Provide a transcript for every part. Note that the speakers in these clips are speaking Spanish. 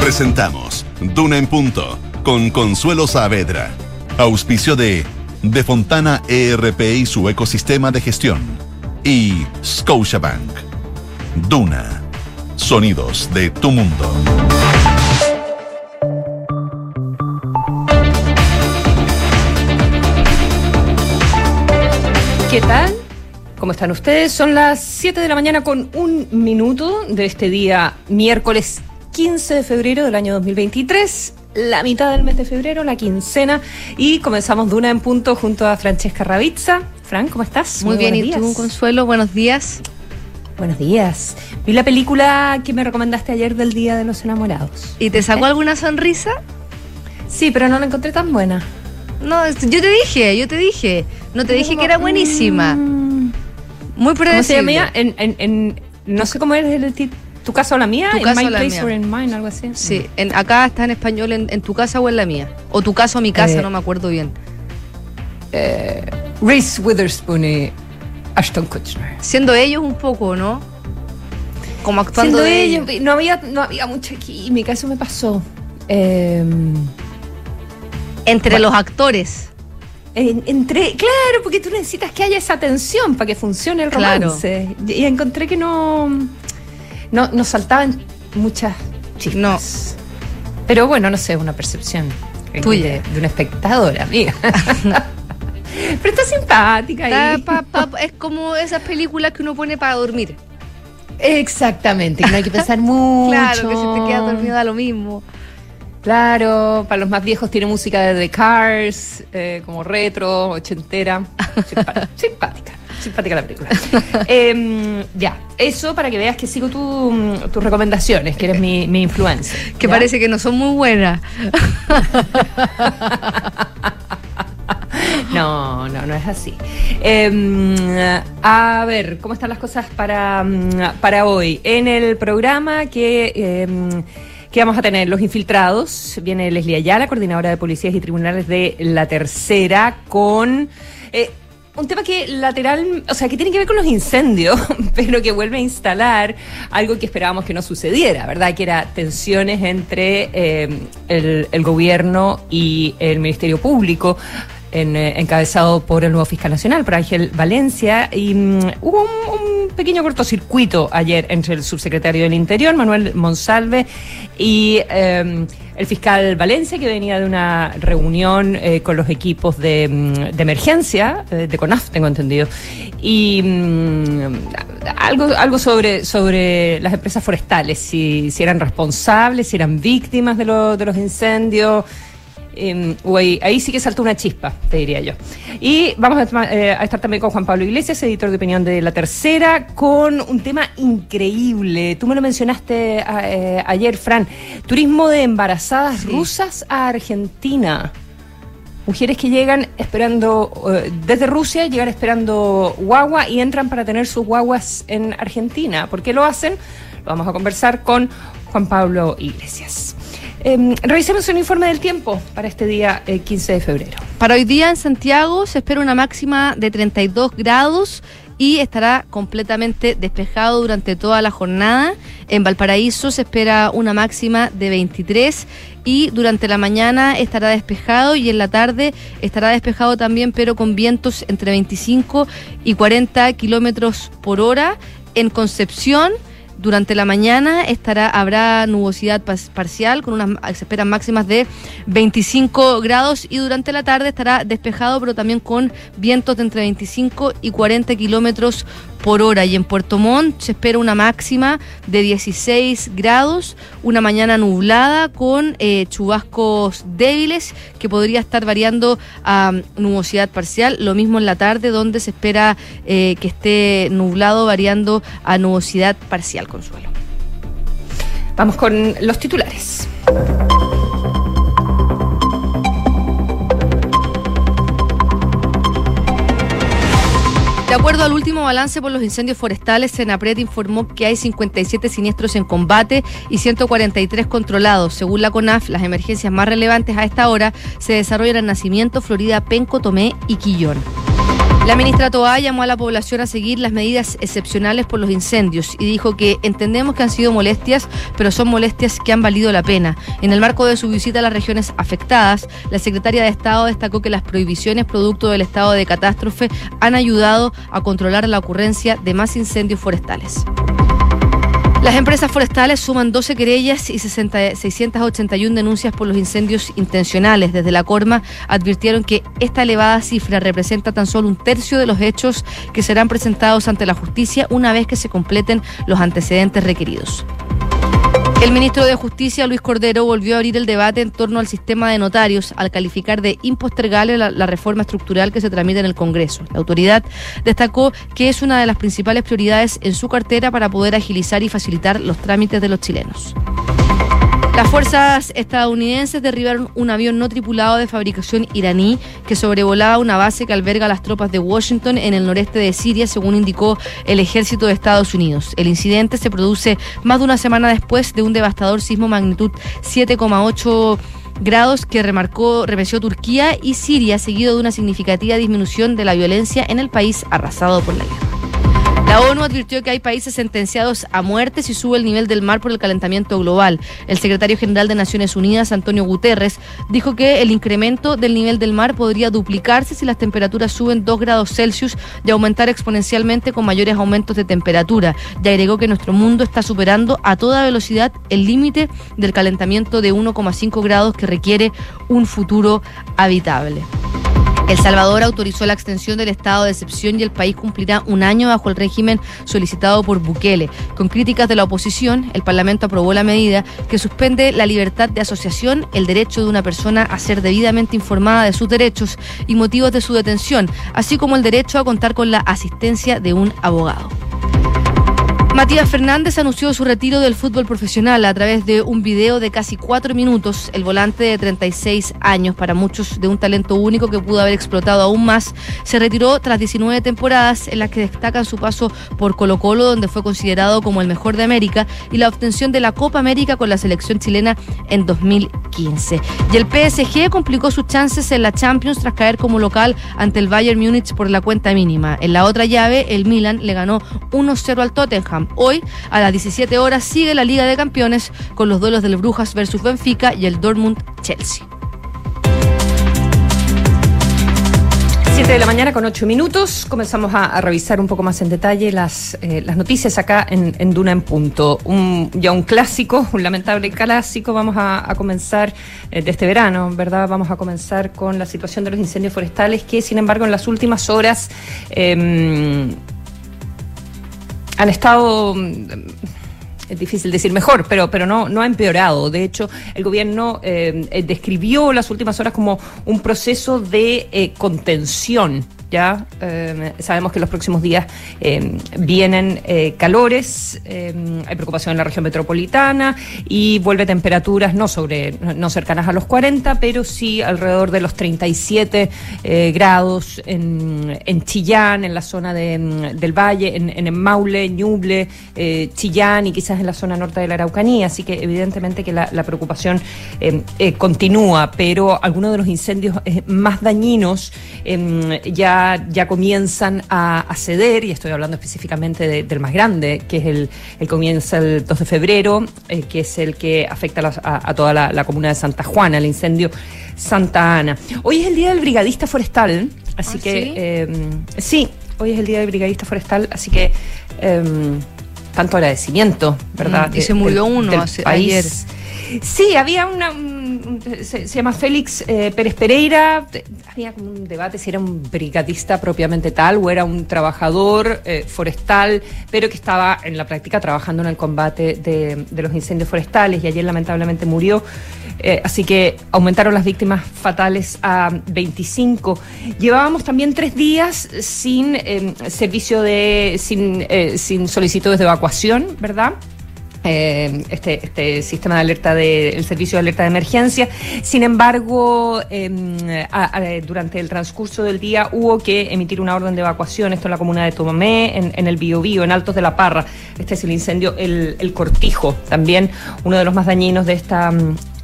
Presentamos Duna en Punto con Consuelo Saavedra. Auspicio de De Fontana ERP y su ecosistema de gestión. Y Scotiabank. Duna. Sonidos de tu mundo. ¿Cómo están ustedes? Son las 7 de la mañana con un minuto de este día miércoles 15 de febrero del año 2023 la mitad del mes de febrero, la quincena, y comenzamos Duna en punto junto a Francesca Ravizza. Fran, ¿cómo estás? Muy, bien, ¿y tú, Consuelo? Buenos días. Buenos días. Vi la película que me recomendaste ayer del Día de los Enamorados. ¿Y te sacó alguna sonrisa? Sí, pero no la encontré tan buena. No, yo te dije, yo te dije. No te dije que era buenísima. Mm. Muy predecible. ¿Cómo se En, en, en, no sé cómo es el título ¿Tu casa o la mía? ¿Tu ¿En casa My o la Place mía? or in Mine? Algo así. Sí, en, acá está en español, en, tu casa o en la mía. O tu casa o mi casa, Eh, no me acuerdo bien. Eh, Reese Witherspoon y Ashton Kutcher. Siendo ellos un poco, ¿no? Como actuando Siendo de ellos, no había, no había mucha química, eso me pasó. Eh, Entre los actores. En- entré, claro, porque tú necesitas que haya esa tensión para que funcione el Claro. romance. Y, y encontré que no, no, no saltaban muchas chispas. Pero bueno, no sé, una percepción Tuya. De, de una espectadora, amiga. Pero está simpática Está ahí. pa- pa- es como esas películas que uno pone para dormir. Exactamente, que no hay que pensar mucho. Claro, que si te quedas dormida da lo mismo. Claro, para los más viejos tiene música de The Cars, eh, como retro, ochentera. Simpática, simpática la película. Em, ya, eso para que veas que sigo tu- tus recomendaciones, que eres mi, mi influencer. Que parece que no son muy buenas. No, no, no es así. Em, a ver, ¿cómo están las cosas para, mm, para hoy? En el programa que, em, que vamos a tener los infiltrados, viene Leslie Ayala, coordinadora de policías y tribunales de la tercera, con eh, un tema que lateral, o sea, que tiene que ver con los incendios, pero que vuelve a instalar algo que esperábamos que no sucediera, ¿verdad? Que era tensiones entre el, el gobierno y el Ministerio Público en, eh, encabezado por el nuevo fiscal nacional, por Ángel Valencia, y mm, hubo un, pequeño cortocircuito ayer entre el subsecretario del Interior, Manuel Monsalve, y eh, el fiscal Valencia, que venía de una reunión eh, con los equipos de, mm, de emergencia, eh, de CONAF, tengo entendido, y mm, algo, algo sobre, sobre las empresas forestales, si, si eran responsables, si eran víctimas de, lo- de los incendios. Eh, ahí, ahí sí que saltó una chispa, te diría yo. Y vamos a, eh, a estar también con Juan Pablo Iglesias, editor de opinión de La Tercera, con un tema increíble. Tú me lo mencionaste a- eh, ayer, Fran. Turismo de embarazadas Sí. rusas a Argentina. Mujeres que llegan esperando, eh, desde Rusia, llegan esperando guagua y entran para tener sus guaguas en Argentina. ¿Por qué lo hacen? Lo vamos a conversar con Juan Pablo Iglesias. Eh, revisemos un informe del tiempo para este día eh, 15 de febrero. Para hoy día en Santiago se espera una máxima de 32 grados y estará completamente despejado durante toda la jornada. En Valparaíso se espera una máxima de 23 y durante la mañana estará despejado y en la tarde estará despejado también, pero con vientos entre 25 y 40 kilómetros por hora. En Concepción. Durante la mañana estará, habrá nubosidad parcial con unas se máximas de 25 grados y durante la tarde estará despejado pero también con vientos de entre 25 y 40 kilómetros por hora. Y en Puerto Montt se espera una máxima de 16 grados, una mañana nublada con eh, chubascos débiles que podría estar variando a nubosidad parcial. Lo mismo en la tarde donde se espera eh, que esté nublado variando a nubosidad parcial, Consuelo. Vamos con los titulares. De acuerdo al último balance por los incendios forestales, Senapred informó que hay 57 siniestros en combate y 143 controlados. Según la CONAF, las emergencias más relevantes a esta hora se desarrollan en Nacimiento, Florida, Penco, Tomé y Quillón. La ministra Toa llamó a la población a seguir las medidas excepcionales por los incendios y dijo que entendemos que han sido molestias, pero son molestias que han valido la pena. En el marco de su visita a las regiones afectadas, la secretaria de Estado destacó que las prohibiciones producto del estado de catástrofe han ayudado a controlar la ocurrencia de más incendios forestales. Las empresas forestales suman 12 querellas y 681 denuncias por los incendios intencionales. Desde la Corma advirtieron que esta elevada cifra representa tan solo un tercio de los hechos que serán presentados ante la justicia una vez que se completen los antecedentes requeridos. El ministro de Justicia, Luis Cordero, volvió a abrir el debate en torno al sistema de notarios al calificar de impostergable la, reforma estructural que se tramita en el Congreso. La autoridad destacó que es una de las principales prioridades en su cartera para poder agilizar y facilitar los trámites de los chilenos. Las fuerzas estadounidenses derribaron un avión no tripulado de fabricación iraní que sobrevolaba una base que alberga las tropas de Washington en el noreste de Siria, según indicó el ejército de Estados Unidos. El incidente se produce más de una semana después de un devastador sismo magnitud 7,8 grados que remarcó, remeció Turquía y Siria, seguido de una significativa disminución de la violencia en el país arrasado por la guerra. La ONU advirtió que hay países sentenciados a muerte si sube el nivel del mar por el calentamiento global. El secretario general de Naciones Unidas, Antonio Guterres, dijo que el incremento del nivel del mar podría duplicarse si las temperaturas suben 2 grados Celsius y aumentar exponencialmente con mayores aumentos de temperatura. Y agregó que nuestro mundo está superando a toda velocidad el límite del calentamiento de 1,5 grados que requiere un futuro habitable. El Salvador autorizó la extensión del estado de excepción y el país cumplirá un año bajo el régimen solicitado por Bukele. Con críticas de la oposición, el Parlamento aprobó la medida que suspende la libertad de asociación, el derecho de una persona a ser debidamente informada de sus derechos y motivos de su detención, así como el derecho a contar con la asistencia de un abogado. Matías Fernández anunció su retiro del fútbol profesional a través de un video de casi cuatro minutos. El volante de 36 años, para muchos de un talento único que pudo haber explotado aún más, se retiró tras 19 temporadas en las que destacan su paso por Colo Colo, donde fue considerado como el mejor de América, y la obtención de la Copa América con la selección chilena en 2015. Y el PSG complicó sus chances en la Champions tras caer como local ante el Bayern Múnich por la cuenta mínima. En la otra llave, el Milan le ganó 1-0 al Tottenham. Hoy, a las 17 horas, sigue la Liga de Campeones con los duelos del Brujas versus Benfica y el Dortmund-Chelsea. 7 de la mañana con 8 minutos. Comenzamos a, revisar un poco más en detalle las, eh, noticias acá en, Duna en Punto. Un, ya un clásico, un lamentable clásico. Vamos a, comenzar eh, de este verano, ¿verdad? Vamos a comenzar con la situación de los incendios forestales que, sin embargo, en las últimas horas eh, han estado es difícil decir mejor, pero, pero no, no ha empeorado. De hecho, el gobierno eh, describió las últimas horas como un proceso de eh, contención ya eh, sabemos que los próximos días eh, vienen eh, calores, hay preocupación en la región metropolitana y vuelve temperaturas no sobre no cercanas a los 40, pero sí alrededor de los 37 grados en, Chillán, en la zona de, del Valle, en, en Maule, Ñuble, Chillán y quizás en la zona norte de la Araucanía. Así que evidentemente que la preocupación continúa, pero algunos de los incendios más dañinos ya ya, comienzan a, a, ceder, y estoy hablando específicamente de, del más grande, que es el, el comienza el 2 de febrero, eh, que es el que afecta a, a, a toda la, la, comuna de Santa Juana, el incendio Santa Ana. Hoy es el Día del Brigadista Forestal, así ¿Ah, que ¿sí? Eh, sí, hoy es el Día del Brigadista Forestal, así que eh, tanto agradecimiento, ¿verdad? Mm, y se murió uno del hace, país. ayer. Sí, había una. Un, se, llama Félix eh, Pérez Pereira. Había como un debate si era un brigadista propiamente tal o era un trabajador eh, forestal, pero que estaba en la práctica trabajando en el combate de, los incendios forestales y ayer lamentablemente murió. Eh, así que aumentaron las víctimas fatales a 25. Llevábamos también tres días sin eh, servicio de. sin, eh, sin solicitudes de evacuación, ¿verdad? Eh, este, este sistema de alerta de, servicio de alerta de emergencia. Sin embargo, eh, durante el transcurso del día hubo que emitir una orden de evacuación, esto en la comuna de Tomamé, en, en el Biobío, en Altos de la Parra. Este es el incendio, el, el, Cortijo, también uno de los más dañinos de esta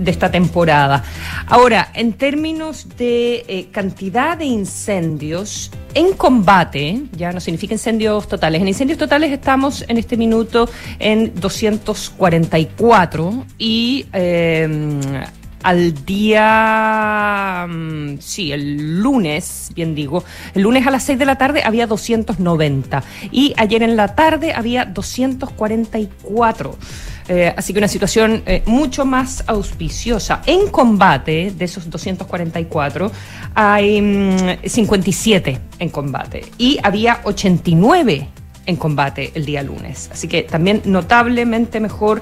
de esta temporada. Ahora, en términos de eh, cantidad de incendios en combate, ya no significa incendios totales, en incendios totales estamos en este minuto en 244 y eh, al día, mm, sí, el lunes, bien digo, el lunes a las 6 de la tarde había 290 y ayer en la tarde había 244. Eh, así que una situación eh, mucho más auspiciosa. En combate, de esos 244, hay 57 mm, en combate y había 89 en combate el día lunes. Así que también notablemente mejor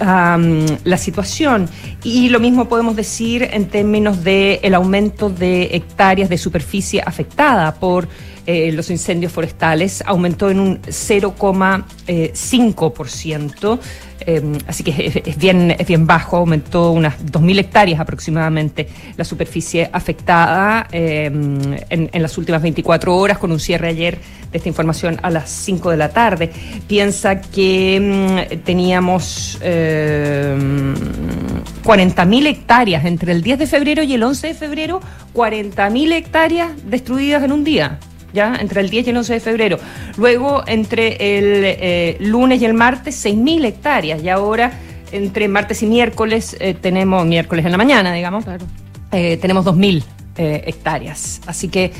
la situación. Y lo mismo podemos decir en términos del el aumento de hectáreas de superficie afectada por eh, los incendios forestales aumentó en un 0,5%. Eh, así que es, bien, es bien bajo, aumentó unas 2.000 hectáreas aproximadamente la superficie afectada eh, en, en, las últimas 24 horas, con un cierre ayer de esta información a las 5 de la tarde. Piensa que mm, teníamos 40.000 hectáreas entre el 10 de febrero y el 11 de febrero, 40.000 hectáreas destruidas en un día. ¿Ya? Entre el 10 y el 11 de febrero. Luego, entre el eh, lunes y el martes, 6.000 hectáreas. Y ahora, entre martes y miércoles, eh, tenemos, miércoles en la mañana, digamos, claro. eh, tenemos 2.000 eh, hectáreas. Así que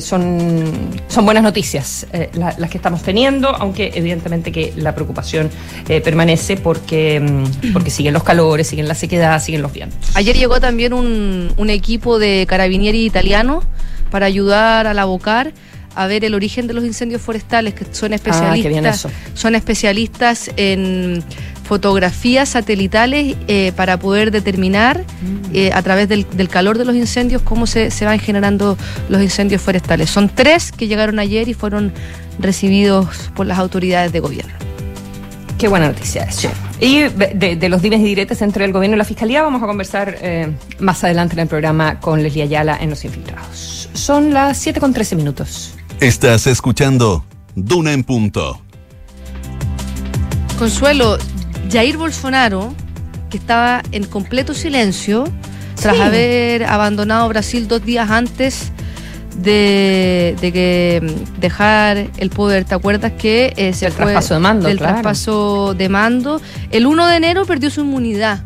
son, son buenas noticias las que estamos teniendo, aunque evidentemente que la preocupación permanece porque, mm, porque siguen los calores, siguen la sequedad, siguen los vientos. Ayer llegó también un, un equipo de carabinieri italiano para ayudar al abocar a ver el origen de los incendios forestales, que son especialistas, ah, son especialistas en fotografías satelitales eh, para poder determinar mm. eh, a través del, del, calor de los incendios cómo se, se, van generando los incendios forestales. Son tres que llegaron ayer y fueron recibidos por las autoridades de gobierno. Qué buena noticia eso. Y de, de, los dimes y diretes entre el gobierno y la fiscalía vamos a conversar eh, más adelante en el programa con Leslie Ayala en Los Infiltrados. Son las 7 con 13 minutos. Estás escuchando Duna en Punto. Consuelo, Jair Bolsonaro, que estaba en completo silencio, tras sí. haber abandonado Brasil dos días antes de, de, que dejar el poder. ¿Te acuerdas que eh, se el fue traspaso de mando? Claro. traspaso de mando. El 1 de enero perdió su inmunidad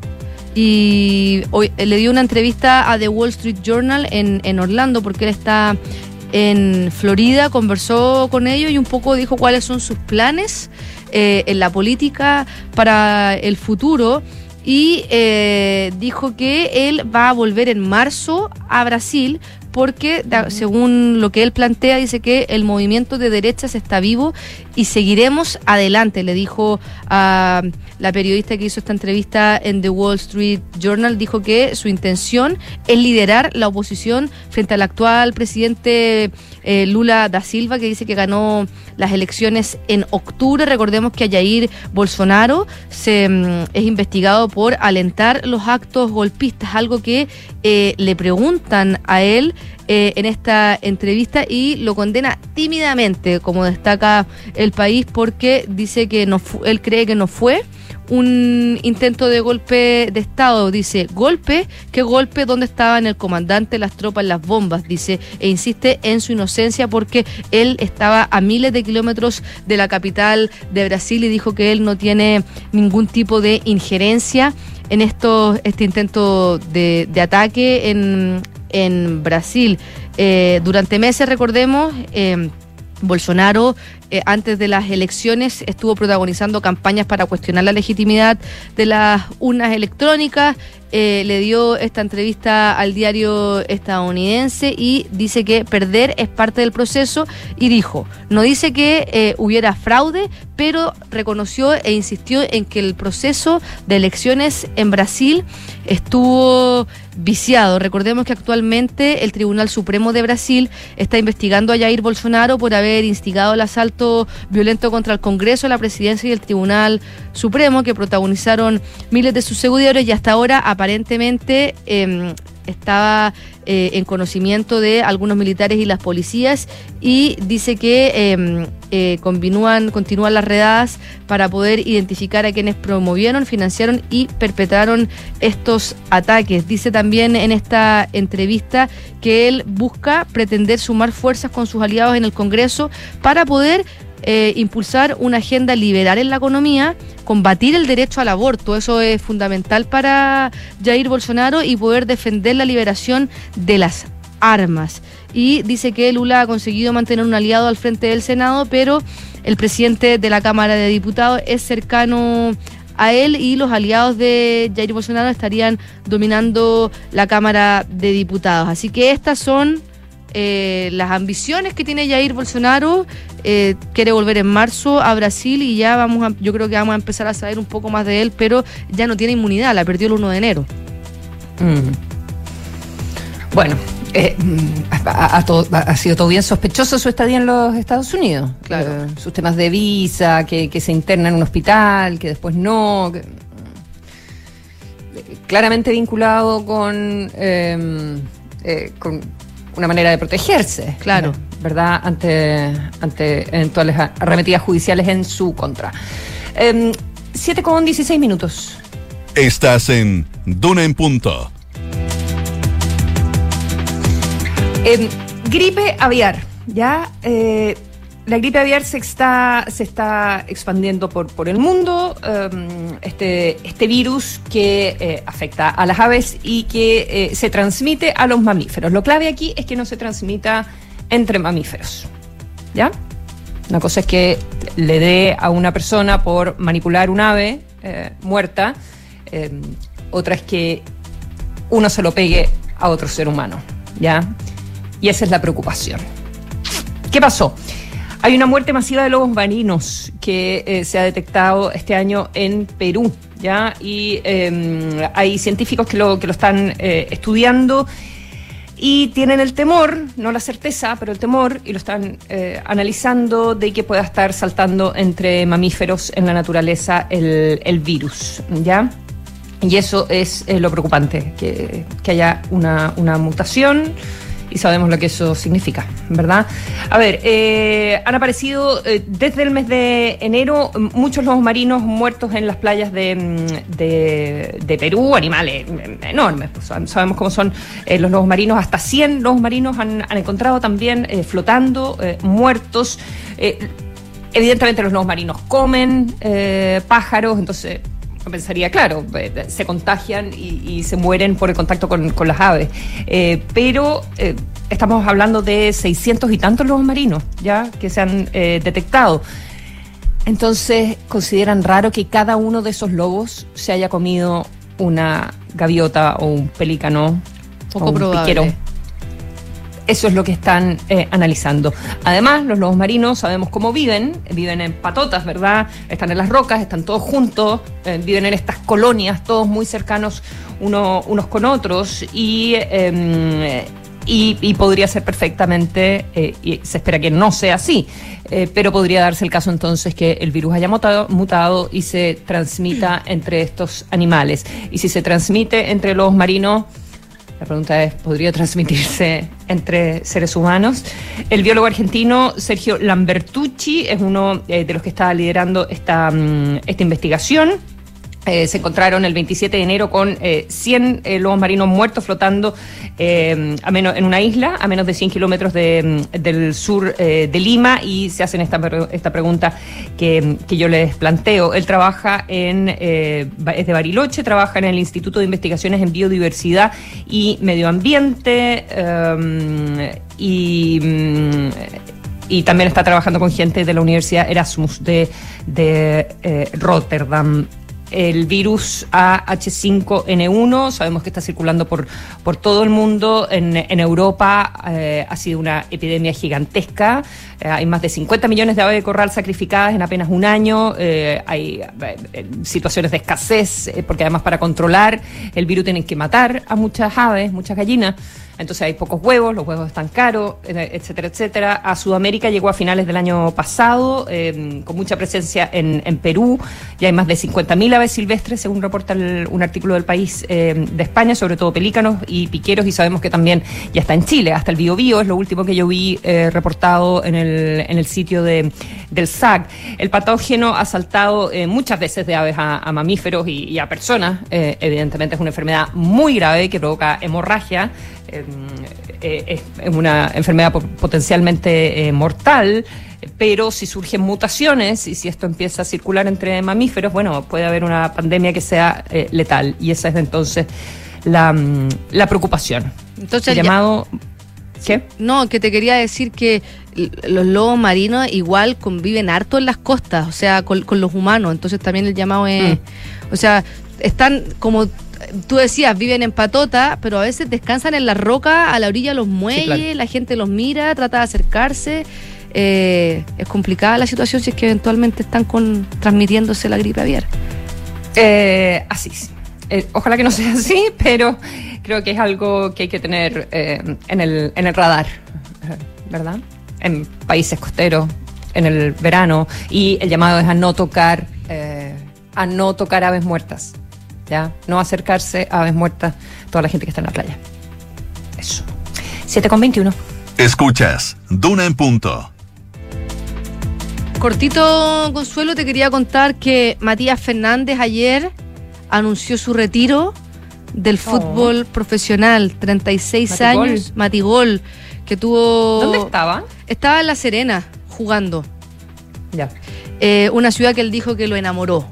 y hoy, le dio una entrevista a The Wall Street Journal en, en Orlando porque él está en Florida, conversó con ellos y un poco dijo cuáles son sus planes eh, en la política para el futuro y eh, dijo que él va a volver en marzo a Brasil porque según lo que él plantea dice que el movimiento de derechas está vivo y seguiremos adelante, le dijo a la periodista que hizo esta entrevista en The Wall Street Journal, dijo que su intención es liderar la oposición frente al actual presidente eh, Lula da Silva, que dice que ganó las elecciones en octubre. Recordemos que a Jair Bolsonaro se, mm, es investigado por alentar los actos golpistas, algo que eh, le preguntan a él eh, en esta entrevista y lo condena tímidamente, como destaca el país, porque dice que no él cree que no fue un intento de golpe de Estado. Dice, golpe, ¿qué golpe? ¿Dónde estaban el comandante, las tropas, las bombas? Dice, e insiste en su inocencia porque él estaba a miles de kilómetros de la capital de Brasil y dijo que él no tiene ningún tipo de injerencia en esto, este intento de, de ataque en, en Brasil. Eh, durante meses, recordemos, eh, Bolsonaro, eh, antes de las elecciones, estuvo protagonizando campañas para cuestionar la legitimidad de las urnas electrónicas. Eh, le dio esta entrevista al diario estadounidense y dice que perder es parte del proceso y dijo, no dice que eh, hubiera fraude, pero reconoció e insistió en que el proceso de elecciones en Brasil estuvo viciado. Recordemos que actualmente el Tribunal Supremo de Brasil está investigando a Jair Bolsonaro por haber instigado el asalto violento contra el Congreso, la presidencia y el Tribunal Supremo, que protagonizaron miles de sus seguidores y hasta ahora aparentemente eh, estaba eh, en conocimiento de algunos militares y las policías y dice que em, eh, continúan, continúan las redadas para poder identificar a quienes promovieron, financiaron y perpetraron estos ataques. Dice también en esta entrevista que él busca pretender sumar fuerzas con sus aliados en el Congreso para poder eh, impulsar una agenda liberal en la economía, combatir el derecho al aborto, eso es fundamental para Jair Bolsonaro y poder defender la liberación de las armas. Y dice que Lula ha conseguido mantener un aliado al frente del Senado, pero el presidente de la Cámara de Diputados es cercano a él y los aliados de Jair Bolsonaro estarían dominando la Cámara de Diputados. Así que estas son eh, las ambiciones que tiene Jair Bolsonaro. Eh, quiere volver en marzo a Brasil y ya vamos a, yo creo que vamos a empezar a saber un poco más de él, pero ya no tiene inmunidad, la perdió el 1 de enero. Mm. Bueno, eh, ha, sido todo bien sospechoso su estadía en los Estados Unidos. Claro. sus temas de visa, que, se interna en un hospital, que después no. claramente vinculado con, con una manera de protegerse. Claro. ¿Verdad? Ante, ante eventuales arremetidas judiciales en su contra. Eh, 7 con 16 minutos. Estás en Duna en Punto. Em, gripe aviar, ¿ya? Eh, la gripe aviar se está, se está expandiendo por, por el mundo. Em, este, este virus que eh, afecta a las aves y que eh, se transmite a los mamíferos. Lo clave aquí es que no se transmita entre mamíferos. ¿Ya? Una cosa es que le dé a una persona por manipular un ave eh, muerta. Em, otra es que uno se lo pegue a otro ser humano. ¿Ya? Y esa es la preocupación. ¿Qué pasó? Hay una muerte masiva de lobos marinos que eh, se ha detectado este año en Perú, ¿ya? Y em, hay científicos que lo, que lo están eh, estudiando y tienen el temor, no la certeza, pero el temor, y lo están eh, analizando, de que pueda estar saltando entre mamíferos en la naturaleza el, virus, ¿ya? Y eso es lo preocupante, que, que haya una, una mutación y sabemos lo que eso significa, ¿verdad? A ver, eh, han aparecido eh, desde el mes de enero muchos lobos marinos muertos en las playas de, de, Perú, animales enormes, pues, sabemos cómo son eh, los lobos marinos, hasta 100 lobos marinos han, han encontrado también flotando, muertos. evidentemente los lobos marinos comen pájaros, entonces pensaría, claro, eh, se contagian y, se mueren por el contacto con, las aves. Eh, pero eh, estamos hablando de 600 y tantos lobos marinos ya que se han detectado. Entonces, consideran raro que cada uno de esos lobos se haya comido una gaviota o un pelícano Poco o un probable. Eso es lo que están eh, analizando. Además, los lobos marinos sabemos cómo viven, viven en patotas, ¿verdad? Están en las rocas, están todos juntos, eh, viven en estas colonias, todos muy cercanos uno, unos con otros y, em, y, podría ser perfectamente, eh, y se espera que no sea así, pero podría darse el caso entonces que el virus haya mutado, mutado y se transmita entre estos animales. Y si se transmite entre los marinos, la pregunta es, ¿podría transmitirse entre seres humanos? El biólogo argentino Sergio Lambertucci es uno eh, de los que está liderando esta, mm, esta investigación. Eh, se encontraron el 27 de enero con 100 eh, lobos marinos muertos flotando a menos, en una isla a menos de 100 kilómetros mm, del sur de Lima y se hacen esta, esta pregunta que, que, yo les planteo. Él trabaja en, es de Bariloche, trabaja en el Instituto de Investigaciones en Biodiversidad y Medio Ambiente y mm, y también está trabajando con gente de la Universidad Erasmus de, de Rotterdam el virus AH5N1, sabemos que está circulando por, por todo el mundo, en, Europa eh, ha sido una epidemia gigantesca, eh, hay más de 50 millones de aves de corral sacrificadas en apenas un año, eh, hay situaciones de escasez, porque además para controlar el virus tienen que matar a muchas aves, muchas gallinas. Entonces hay pocos huevos, los huevos están caros, eh, etcétera, etcétera. A Sudamérica llegó a finales del año pasado, eh, con mucha presencia en, Perú, y hay más de 50.000 aves silvestres, según reporta un artículo del país eh, de España, sobre todo pelícanos y piqueros, y sabemos que también ya está en Chile, hasta el Biobío, es lo último que yo vi reportado en el, en el sitio de, del SAC. El patógeno ha saltado muchas veces de aves a, mamíferos y, y, a personas, evidentemente es una enfermedad muy grave que provoca hemorragia, eh, es una enfermedad potencialmente eh, mortal, pero si surgen mutaciones y si esto empieza a circular entre mamíferos, bueno, puede haber una pandemia que sea eh, letal y esa es entonces la, mm, la preocupación. Entonces, el llamado... ¿Qué? No, que te quería decir que los lobos marinos igual conviven harto en las costas, o sea, con, los humanos, entonces también el llamado es... Mm. O sea, están como tú decías, viven en patota, pero a veces descansan en la roca, a la orilla de los muelles, la gente los mira, trata de acercarse. Eh, es complicada la situación si es que eventualmente están con, transmitiéndose la gripe aviar. Eh, así eh, ojalá que no sea así, pero creo que es algo que hay que tener en, el, en el radar, ¿verdad? En países costeros, en el verano, y el llamado es a no tocar, a no tocar aves muertas. No acercarse a aves muertas, toda la gente que está en la playa. Eso. 7 con 21. Escuchas, Duna en punto. Cortito, Consuelo, te quería contar que Matías Fernández ayer anunció su retiro del oh. fútbol profesional, 36 años, Matigol, que tuvo... ¿Dónde estaba? Estaba en La Serena, jugando. Ya. Eh, una ciudad que él dijo que lo enamoró.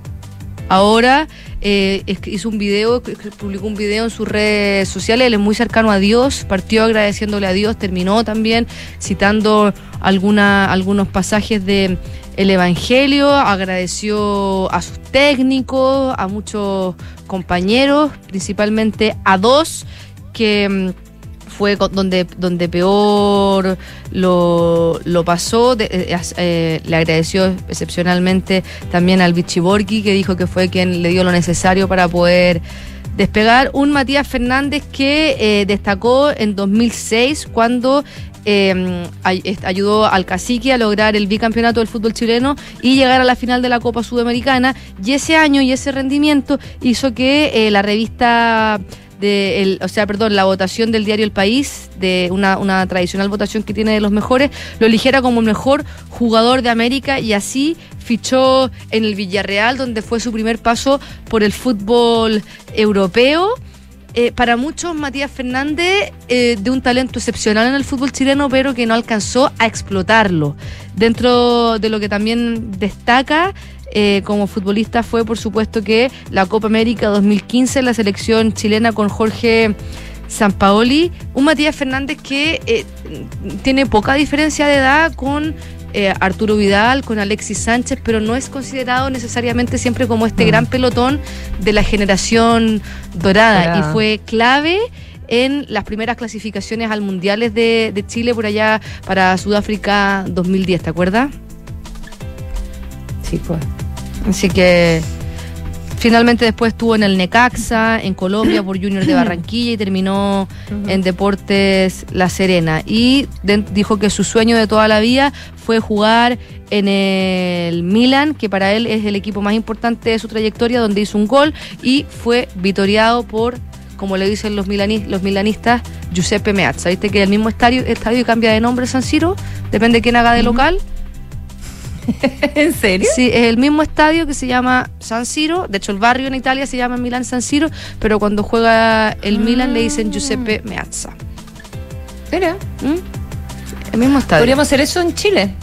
Ahora eh, hizo un video, publicó un video en sus redes sociales, él es muy cercano a Dios, partió agradeciéndole a Dios, terminó también citando alguna, algunos pasajes de el Evangelio, agradeció a sus técnicos, a muchos compañeros, principalmente a dos que mm, fue donde, donde peor lo, lo pasó. Eh, eh, le agradeció excepcionalmente también al Bichiborgi, que dijo que fue quien le dio lo necesario para poder despegar. Un Matías Fernández que eh, destacó en 2006 cuando ayudó al cacique a lograr el bicampeonato del fútbol chileno y llegar a la final de la Copa Sudamericana. Y ese año y ese rendimiento hizo que la revista de el, o sea, perdón, la votación del diario El País, de una, tradicional votación que tiene de los mejores, lo eligiera como el mejor jugador de América y así fichó en el Villarreal, donde fue su primer paso por el fútbol europeo. Eh, para muchos, Matías Fernández, eh, de un talento excepcional en el fútbol chileno, pero que no alcanzó a explotarlo. Dentro de lo que también destaca eh, como futbolista fue, por supuesto, que la Copa América 2015, la selección chilena con Jorge Sampaoli, un Matías Fernández que eh, tiene poca diferencia de edad con eh, Arturo Vidal, con Alexis Sánchez, pero no es considerado necesariamente siempre como este mm. gran pelotón de la generación dorada y fue clave en las primeras clasificaciones al Mundiales de, de Chile por allá para Sudáfrica 2010, ¿te acuerdas? Sí, pues. Así que finalmente después estuvo en el Necaxa, en Colombia por Junior de Barranquilla y terminó en Deportes La Serena. Y dijo que su sueño de toda la vida fue jugar en el Milan, que para él es el equipo más importante de su trayectoria, donde hizo un gol y fue vitoriado por como le dicen los, los milanistas, Giuseppe Meazza. ¿Viste que el mismo estadio, estadio cambia de nombre San Siro? Depende de quién haga de local. ¿En serio? Sí, es el mismo estadio que se llama San Siro. De hecho, el barrio en Italia se llama Milán San Siro, pero cuando juega el Milan le dicen Giuseppe Meazza. ¿Era? ¿Mm? El mismo estadio. Podríamos hacer eso en Chile.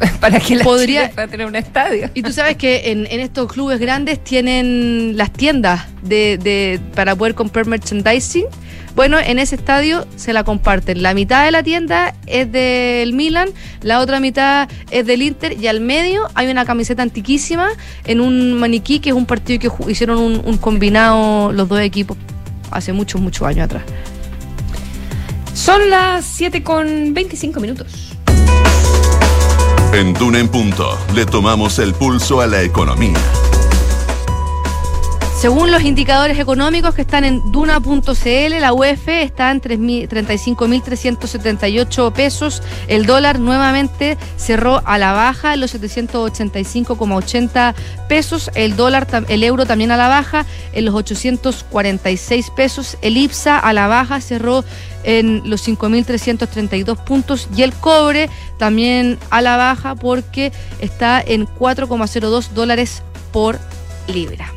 para que la Podría... Tener un estadio. Y tú sabes que en, estos clubes grandes tienen las tiendas de, de, para poder comprar merchandising bueno, en ese estadio se la comparten. La mitad de la tienda es del Milan, la otra mitad es del Inter y al medio hay una camiseta antiquísima en un maniquí que es un partido que hicieron un, combinado los dos equipos hace muchos, muchos años atrás. Son las 7 con 25 minutos. En Duna en Punto le tomamos el pulso a la economía. Según los indicadores económicos que están en Duna.cl, la UEF está en 35.378 pesos. El dólar nuevamente cerró a la baja en los 785,80 pesos. El dólar, el euro también a la baja en los 846 pesos. El IPSA a la baja cerró en los 5.332 puntos y el cobre también a la baja porque está en 4,02 dólares por libra.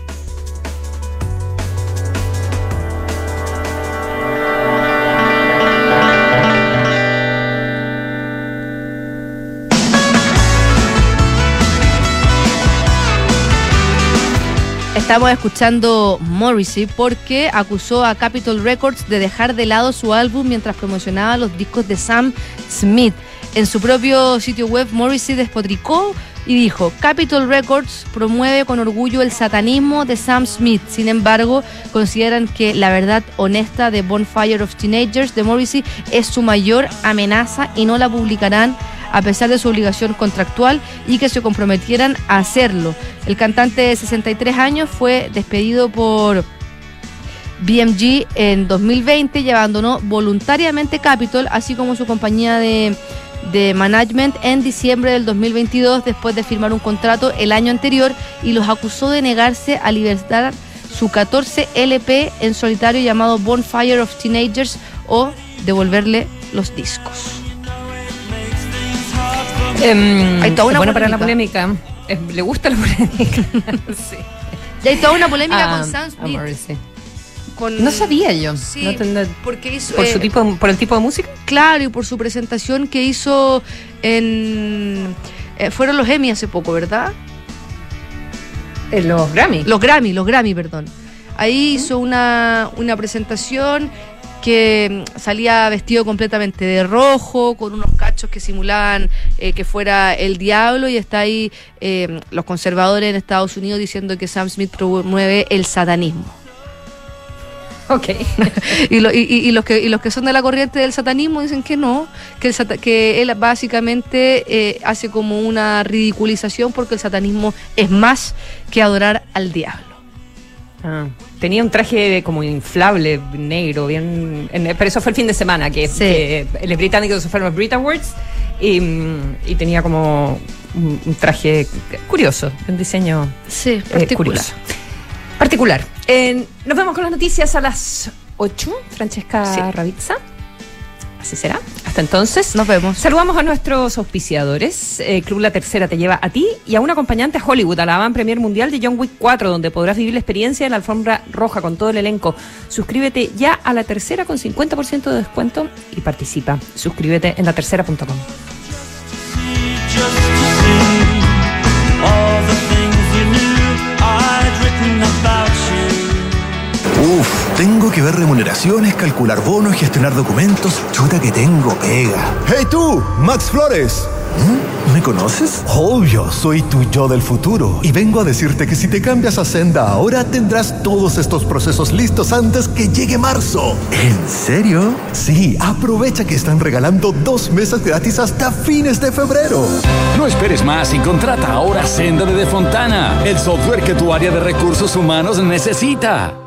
Estamos escuchando Morrissey porque acusó a Capitol Records de dejar de lado su álbum mientras promocionaba los discos de Sam Smith. En su propio sitio web, Morrissey despotricó y dijo, Capitol Records promueve con orgullo el satanismo de Sam Smith. Sin embargo, consideran que la verdad honesta de Bonfire of Teenagers de Morrissey es su mayor amenaza y no la publicarán a pesar de su obligación contractual y que se comprometieran a hacerlo. El cantante de 63 años fue despedido por BMG en 2020 y abandonó voluntariamente Capitol, así como su compañía de, de, management en diciembre del 2022 después de firmar un contrato el año anterior y los acusó de negarse a libertar su 14 LP en solitario llamado Bonfire of Teenagers o devolverle los discos. Eh, hay toda una bueno para la polémica. le gusta la polémica. sí. Y hay toda una polémica con Sam Smith. Con, no sabía yo. Sí, porque hizo, por, su eh, tipo, por el tipo de música. Claro, y por su presentación que hizo en. Eh, fueron los Emmy hace poco, ¿verdad? En los Grammy. Los Grammy, los Grammy, perdón. Ahí hizo una, una presentación que mm, salía vestido completamente de rojo, con unos cachos que simulaban eh, que fuera el diablo, y está ahí eh, los conservadores en Estados Unidos diciendo que Sam Smith promueve el satanismo. Ok. y, los que, y los que son de la corriente del satanismo dicen que no, que, el que él básicamente eh, hace como una ridiculización porque el satanismo es más que adorar al diablo. Ah, tenía un traje como inflable, negro, bien. pero eso fue el fin de semana, que, sí. los británicos se fueron los Brit Awards y, tenía como un, traje curioso, un diseño sí, eh, curioso. Particular. nos vemos con las noticias a las 8. Francesca Ravizza. Así será. Hasta entonces. Nos vemos. Saludamos a nuestros auspiciadores. Eh, Club La Tercera te lleva a ti y a un acompañante a Hollywood, a la van premier mundial de John Wick 4, donde podrás vivir la experiencia de la alfombra roja con todo el elenco. Suscríbete ya a La Tercera con 50% de descuento y participa. Suscríbete en latercera.com. tengo que ver remuneraciones, calcular bonos, gestionar documentos. Chuta que tengo pega. ¡Hey tú! ¡Max Flores! ¿Mm? ¿Me conoces? Obvio, soy tu yo del futuro. Y vengo a decirte que si te cambias a Senda ahora tendrás todos estos procesos listos antes que llegue marzo. ¿En serio? Sí, aprovecha que están regalando dos meses gratis hasta fines de febrero. No esperes más y contrata ahora Senda de Defontana, el software que tu área de recursos humanos necesita.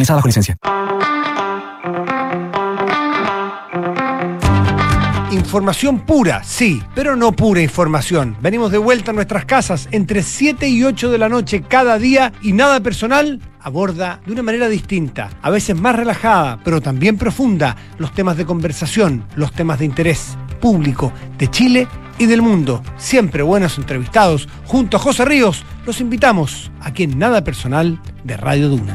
utilizada bajo. Información pura, sí, pero no pura información. Venimos de vuelta a nuestras casas entre 7 y 8 de la noche cada día y nada personal aborda de una manera distinta, a veces más relajada, pero también profunda, los temas de conversación, los temas de interés público de Chile y del mundo. Siempre buenos entrevistados. Junto a José Ríos, los invitamos aquí en Nada Personal de Radio Duna.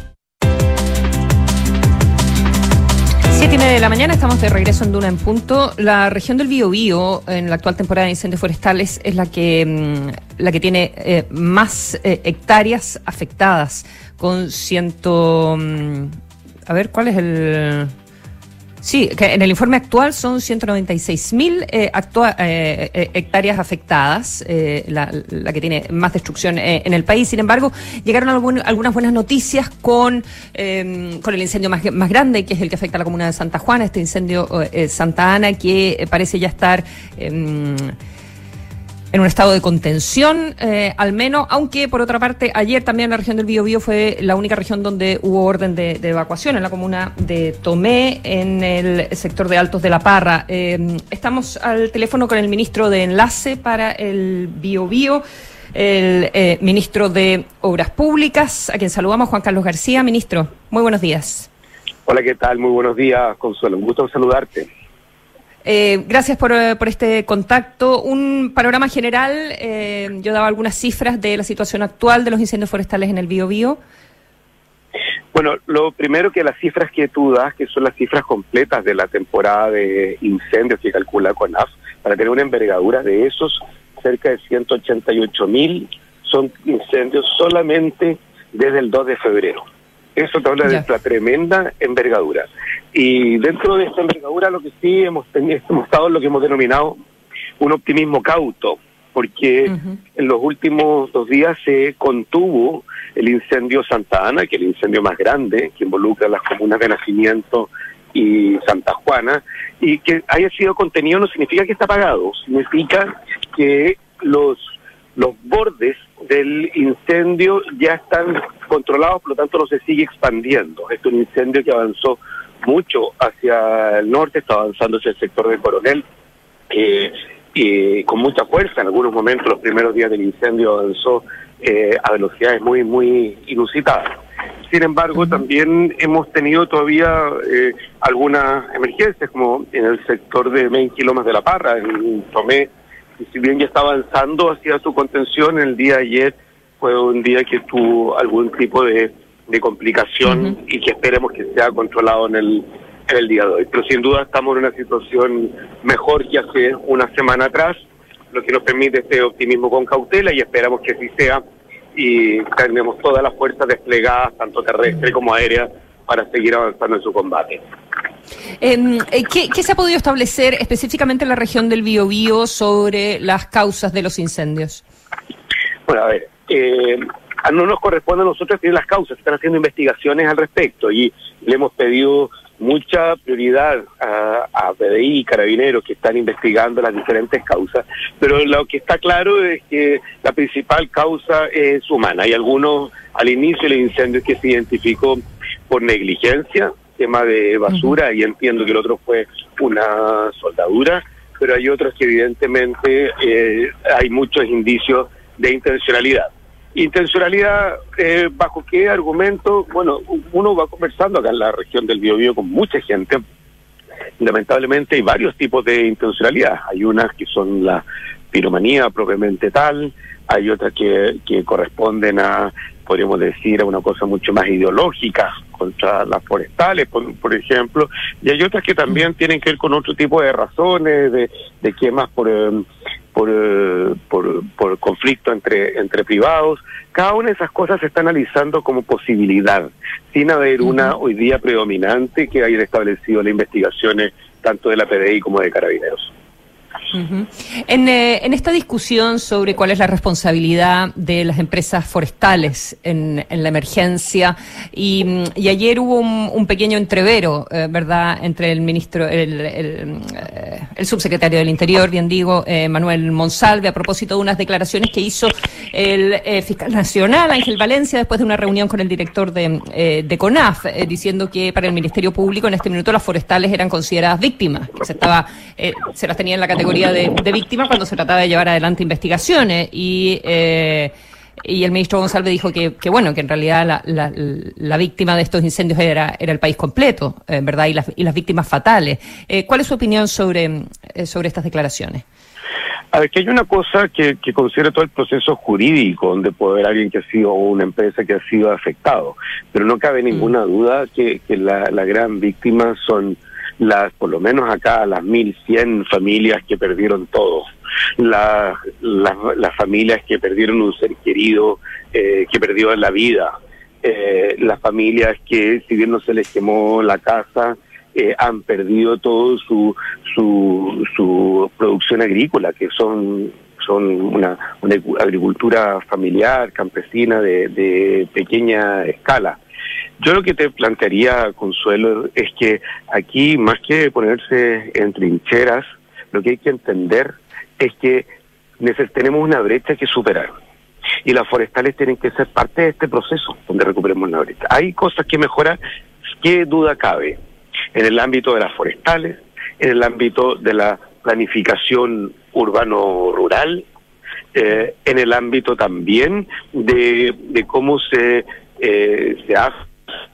Siete y media de la mañana, estamos de regreso en Duna en punto. La región del Biobío, en la actual temporada de incendios forestales, es la que, mm, la que tiene eh, más eh, hectáreas afectadas, con ciento... mm, a ver, ¿cuál es el...? Sí, que en el informe actual son 196 mil eh, eh, eh, hectáreas afectadas, eh, la, que tiene más destrucción eh, en el país. Sin embargo, llegaron algún- algunas buenas noticias con, eh, con el incendio más, más grande, que es el que afecta a la comuna de Santa Juana, este incendio Santa Ana, que parece ya estar... en un estado de contención, eh, al menos, aunque por otra parte, ayer también la región del Biobío fue la única región donde hubo orden de, de evacuación, en la comuna de Tomé, en el sector de Altos de la Parra. Eh, estamos al teléfono con el ministro de Enlace para el Biobío, el eh, ministro de Obras Públicas, a quien saludamos, Juan Carlos García. Ministro, muy buenos días. Hola, ¿qué tal? Muy buenos días, Consuelo. Un gusto saludarte. Eh, gracias por, eh, por este contacto. Un panorama general, eh, yo daba algunas cifras de la situación actual de los incendios forestales en el Biobío. Bueno, lo primero que las cifras que tú das, que son las cifras completas de la temporada de incendios que calcula CONAF, para tener una envergadura de esos, cerca de 188 mil son incendios solamente desde el 2 de febrero. Eso te habla de la tremenda envergadura. Y dentro de esta envergadura lo que sí hemos, tenido, hemos estado en lo que hemos denominado un optimismo cauto, porque en los últimos dos días se contuvo el incendio Santa Ana, que es el incendio más grande, que involucra las comunas de Nacimiento y Santa Juana, y que haya sido contenido no significa que está apagado, significa que los, los bordes del incendio ya están controlados, por lo tanto no se sigue expandiendo. Este es un incendio que avanzó mucho hacia el norte, está avanzando hacia el sector de Coronel, eh, y con mucha fuerza. En algunos momentos, los primeros días del incendio avanzó eh, a velocidades muy, muy inusitadas. Sin embargo, también hemos tenido todavía eh, algunas emergencias, como en el sector de 20 kilómetros de La Parra, en Tomé, y si bien ya está avanzando hacia su contención, el día de ayer fue un día que tuvo algún tipo de, de complicación y que esperemos que sea controlado en el, en el día de hoy. Pero sin duda estamos en una situación mejor que hace una semana atrás, lo que nos permite este optimismo con cautela y esperamos que así sea y tenemos todas las fuerzas desplegadas, tanto terrestre como aérea, para seguir avanzando en su combate. Eh, eh, ¿qué, qué se ha podido establecer específicamente en la región del Biobío sobre las causas de los incendios? Bueno, a ver, eh, no nos corresponde a nosotros definir las causas, están haciendo investigaciones al respecto y le hemos pedido mucha prioridad a, a PDI y carabineros que están investigando las diferentes causas, pero lo que está claro es que la principal causa es humana. Hay algunos al inicio del incendio que se identificó por negligencia, tema de basura, y entiendo que el otro fue una soldadura, pero hay otros que evidentemente eh, hay muchos indicios de intencionalidad. Intencionalidad, eh, ¿bajo qué argumento? Bueno, uno va conversando acá en la región del Biobío con mucha gente. Lamentablemente hay varios tipos de intencionalidad. Hay unas que son la piromanía propiamente tal, hay otras que, que corresponden a, podríamos decir, a una cosa mucho más ideológica contra las forestales, por, por ejemplo, y hay otras que también tienen que ver con otro tipo de razones, de, de quemas por... eh, por, eh, por, por conflicto entre, entre privados. Cada una de esas cosas se está analizando como posibilidad, sin haber una hoy día predominante que haya establecido las investigaciones tanto de la PDI como de Carabineros. Eh, en esta discusión sobre cuál es la responsabilidad de las empresas forestales en, la emergencia, y, ayer hubo un, pequeño entrevero, eh, ¿verdad?, entre el ministro, eh, el subsecretario del Interior, bien digo, Manuel Monsalve, a propósito de unas declaraciones que hizo el fiscal nacional, Ángel Valencia, después de una reunión con el director de, CONAF, diciendo que para el Ministerio Público en este minuto las forestales eran consideradas víctimas, que se, se las tenía en la categoría de, de víctimas cuando se trataba de llevar adelante investigaciones y eh, y el ministro González dijo que, que bueno, que en realidad la, la, la, víctima de estos incendios era, era el país completo, eh, ¿verdad? Y las, y las víctimas fatales. Eh, ¿Cuál es su opinión sobre, eh, sobre estas declaraciones? A ver, que hay una cosa que, que considera todo el proceso jurídico, donde puede haber alguien que ha sido, o una empresa que ha sido afectado, pero no cabe ninguna duda que, que la, la gran víctima son las, por lo menos acá, las 1.100 familias que perdieron todo las la, familias que perdieron un ser querido, eh, que perdió la vida, eh, las familias que, si bien no se les quemó la casa, eh, han perdido todo su, su, su producción agrícola, que son son una, una agricultura familiar, campesina, de, de pequeña escala. Yo lo que te plantearía, Consuelo, es que aquí, más que ponerse en trincheras, lo que hay que entender es que tenemos una brecha que superar. Y las forestales tienen que ser parte de este proceso donde recuperemos la brecha. Hay cosas que mejorar, qué duda cabe, en el ámbito de las forestales, en el ámbito de la planificación urbano-rural, eh, en el ámbito también de, de cómo se, eh, se hace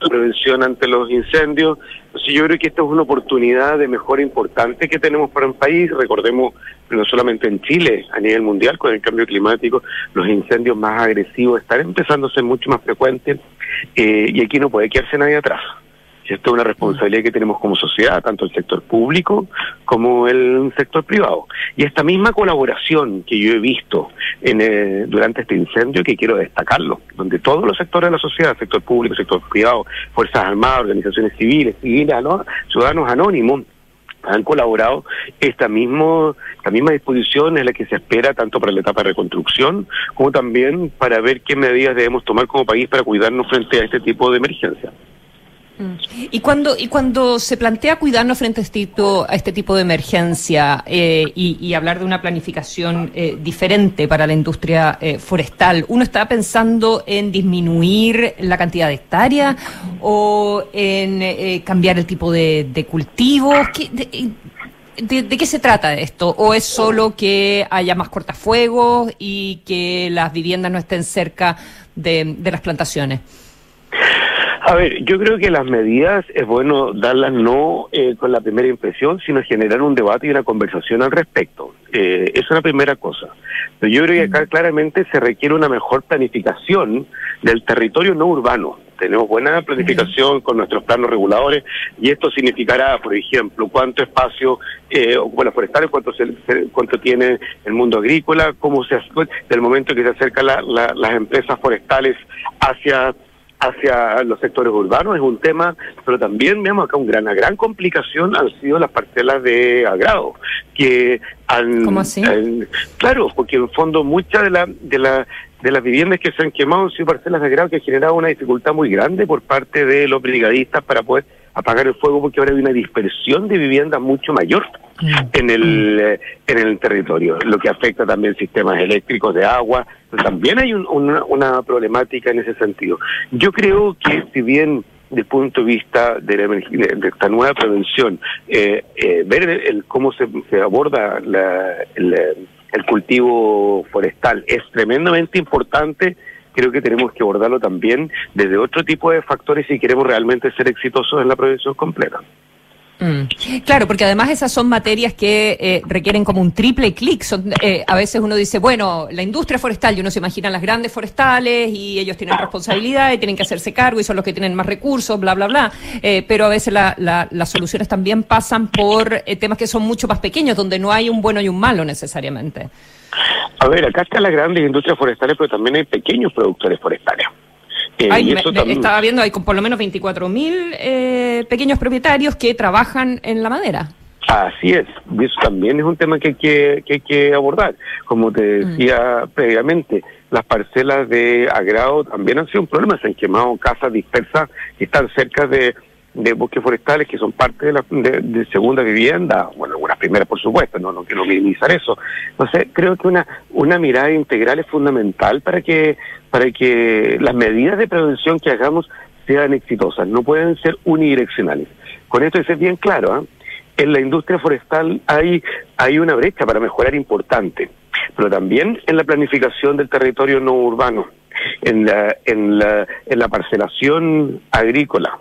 prevención ante los incendios. Entonces yo creo que esta es una oportunidad de mejora importante que tenemos para un país. Recordemos, no solamente en Chile, a nivel mundial, con el cambio climático, los incendios más agresivos están empezando a ser mucho más frecuentes eh, y aquí no puede quedarse nadie atrás. Es una responsabilidad que tenemos como sociedad, tanto el sector público como el sector privado. Y esta misma colaboración que yo he visto en, eh, durante este incendio, que quiero destacarlo, donde todos los sectores de la sociedad, sector público, sector privado, Fuerzas Armadas, organizaciones civiles, civiles, ciudadanos anónimos, han colaborado esta, mismo, esta misma disposición es la que se espera tanto para la etapa de reconstrucción como también para ver qué medidas debemos tomar como país para cuidarnos frente a este tipo de emergencia. Mm. Y cuando, y cuando se plantea cuidarnos frente a este tipo, a este tipo de emergencia eh, y, hablar de una planificación eh, diferente para la industria eh, forestal, ¿uno está pensando en disminuir la cantidad de hectáreas o en cambiar el tipo de, cultivos? de, qué se trata esto? ¿O es solo que haya más cortafuegos y que las viviendas no estén cerca de las plantaciones? A ver, yo creo que las medidas es bueno darlas no eh, con la primera impresión, sino generar un debate y una conversación al respecto. Eh, es una primera cosa. Pero yo creo que acá claramente se requiere una mejor planificación del territorio no urbano. Tenemos buena planificación con nuestros planos reguladores y esto significará, por ejemplo, cuánto espacio eh, las forestales, cuánto, se, cuánto tiene el mundo agrícola, cómo se hace, del momento que se acercan las empresas forestales hacia hacia los sectores urbanos es un tema, pero también vemos acá un gran, una gran complicación han sido las parcelas de agrado, que han... ¿Cómo así? claro, porque en fondo muchas de, la, de, la, de las viviendas que se han quemado han sido parcelas de agrado que han generado una dificultad muy grande por parte de los brigadistas para poder apagar el fuego porque ahora hay una dispersión de viviendas mucho mayor en el, eh, en el territorio, lo que afecta también sistemas eléctricos de agua, también hay una, problemática en ese sentido. Yo creo que si bien desde el punto de vista de, de esta nueva prevención, eh, eh, ver el, cómo se, aborda el, el cultivo forestal es tremendamente importante creo que tenemos que abordarlo también desde otro tipo de factores si queremos realmente ser exitosos en la prevención completa. Mm. Claro, porque además esas son materias que eh, requieren como un triple clic. Eh, a veces uno dice, bueno, la industria forestal, y uno se imagina las grandes forestales y ellos tienen responsabilidad y tienen que hacerse cargo y son los que tienen más recursos, bla, bla, bla. Eh, pero a veces las soluciones también pasan por temas que son mucho más pequeños, donde no hay un bueno y un malo necesariamente. A ver, acá están las grandes industrias forestales, pero también hay pequeños productores forestales. Eh, estaba viendo, hay por lo menos 24.000 eh, pequeños propietarios que trabajan en la madera. Así es, y eso también es un tema que hay que, que, hay que abordar. Como te mm. decía previamente, las parcelas de agrado también han sido un problema, se han quemado casas dispersas que están cerca de, de bosques forestales que son parte de, la, de, segunda vivienda, bueno, algunas primeras por supuesto, no, no quiero minimizar eso. Entonces, creo que una, una mirada integral es fundamental para que, para que las medidas de prevención que hagamos sean exitosas, no pueden ser unidireccionales. Con esto es bien claro, ¿eh? en la industria forestal hay, hay una brecha para mejorar importante. pero también en la planificación del territorio no urbano, en la, en la, en la parcelación agrícola,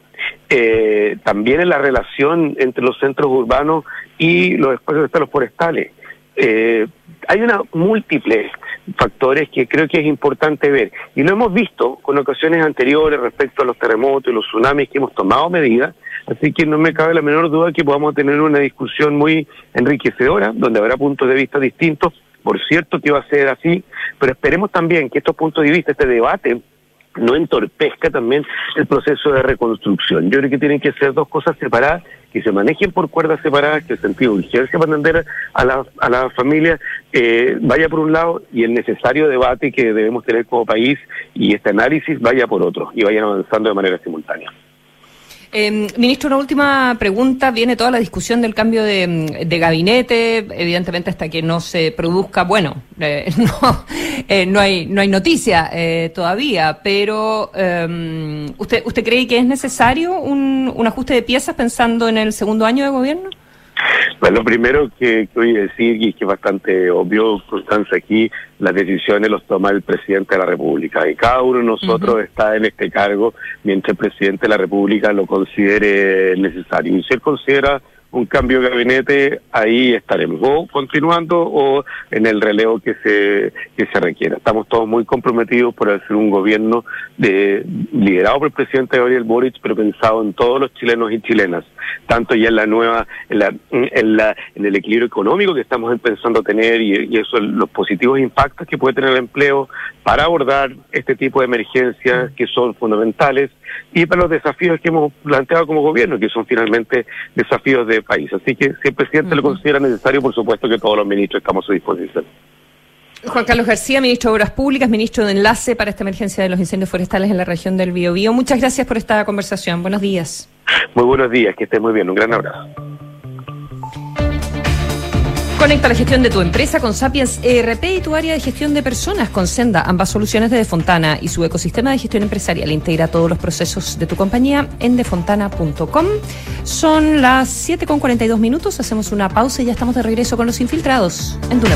eh, también en la relación entre los centros urbanos y los espacios estados forestales. Eh, hay una múltiple factores que creo que es importante ver. Y lo hemos visto con ocasiones anteriores respecto a los terremotos y los tsunamis que hemos tomado medidas, así que no me cabe la menor duda que podamos tener una discusión muy enriquecedora, donde habrá puntos de vista distintos. Por cierto que va a ser así, pero esperemos también que estos puntos de vista, este debate, no entorpezca también el proceso de reconstrucción. Yo creo que tienen que ser dos cosas separadas, que se manejen por cuerdas separadas, que el sentido de urgencia para atender a la, a la familia eh, vaya por un lado y el necesario debate que debemos tener como país y este análisis vaya por otro y vayan avanzando de manera simultánea. Eh, ministro, una última pregunta. Viene toda la discusión del cambio de, de gabinete, evidentemente hasta que no se produzca, bueno, eh, no, eh, no, hay, no hay noticia eh, todavía, pero em, ¿usted, ¿usted cree que es necesario un, un ajuste de piezas pensando en el segundo año de gobierno? Bueno, lo primero que, que voy a decir, y que es bastante obvio, Constanza, aquí las decisiones los toma el presidente de la República y cada uno de nosotros está en este cargo mientras el presidente de la República lo considere necesario. Y si él considera un cambio de gabinete, ahí estaremos, o continuando o en el relevo que se, que se requiera. Estamos todos muy comprometidos por hacer un gobierno de, liderado por el presidente Gabriel Boric, pero pensado en todos los chilenos y chilenas, tanto ya en la nueva, en, la, en, la, en el equilibrio económico que estamos empezando a tener y, y eso, los positivos impactos que puede tener el empleo para abordar este tipo de emergencias que son fundamentales y para los desafíos que hemos planteado como gobierno, que son finalmente desafíos de país. Así que si el presidente lo considera necesario, por supuesto que todos los ministros estamos a su disposición. Juan Carlos García, ministro de Obras Públicas, ministro de Enlace para esta emergencia de los incendios forestales en la región del Biobío. Muchas gracias por esta conversación. Buenos días. Muy buenos días, que estés muy bien. Un gran abrazo. Conecta la gestión de tu empresa con Sapiens ERP y tu área de gestión de personas con Senda, ambas soluciones de Defontana y su ecosistema de gestión empresarial. Integra todos los procesos de tu compañía en defontana.com. Son las 7.42 minutos, hacemos una pausa y ya estamos de regreso con los infiltrados en Duna.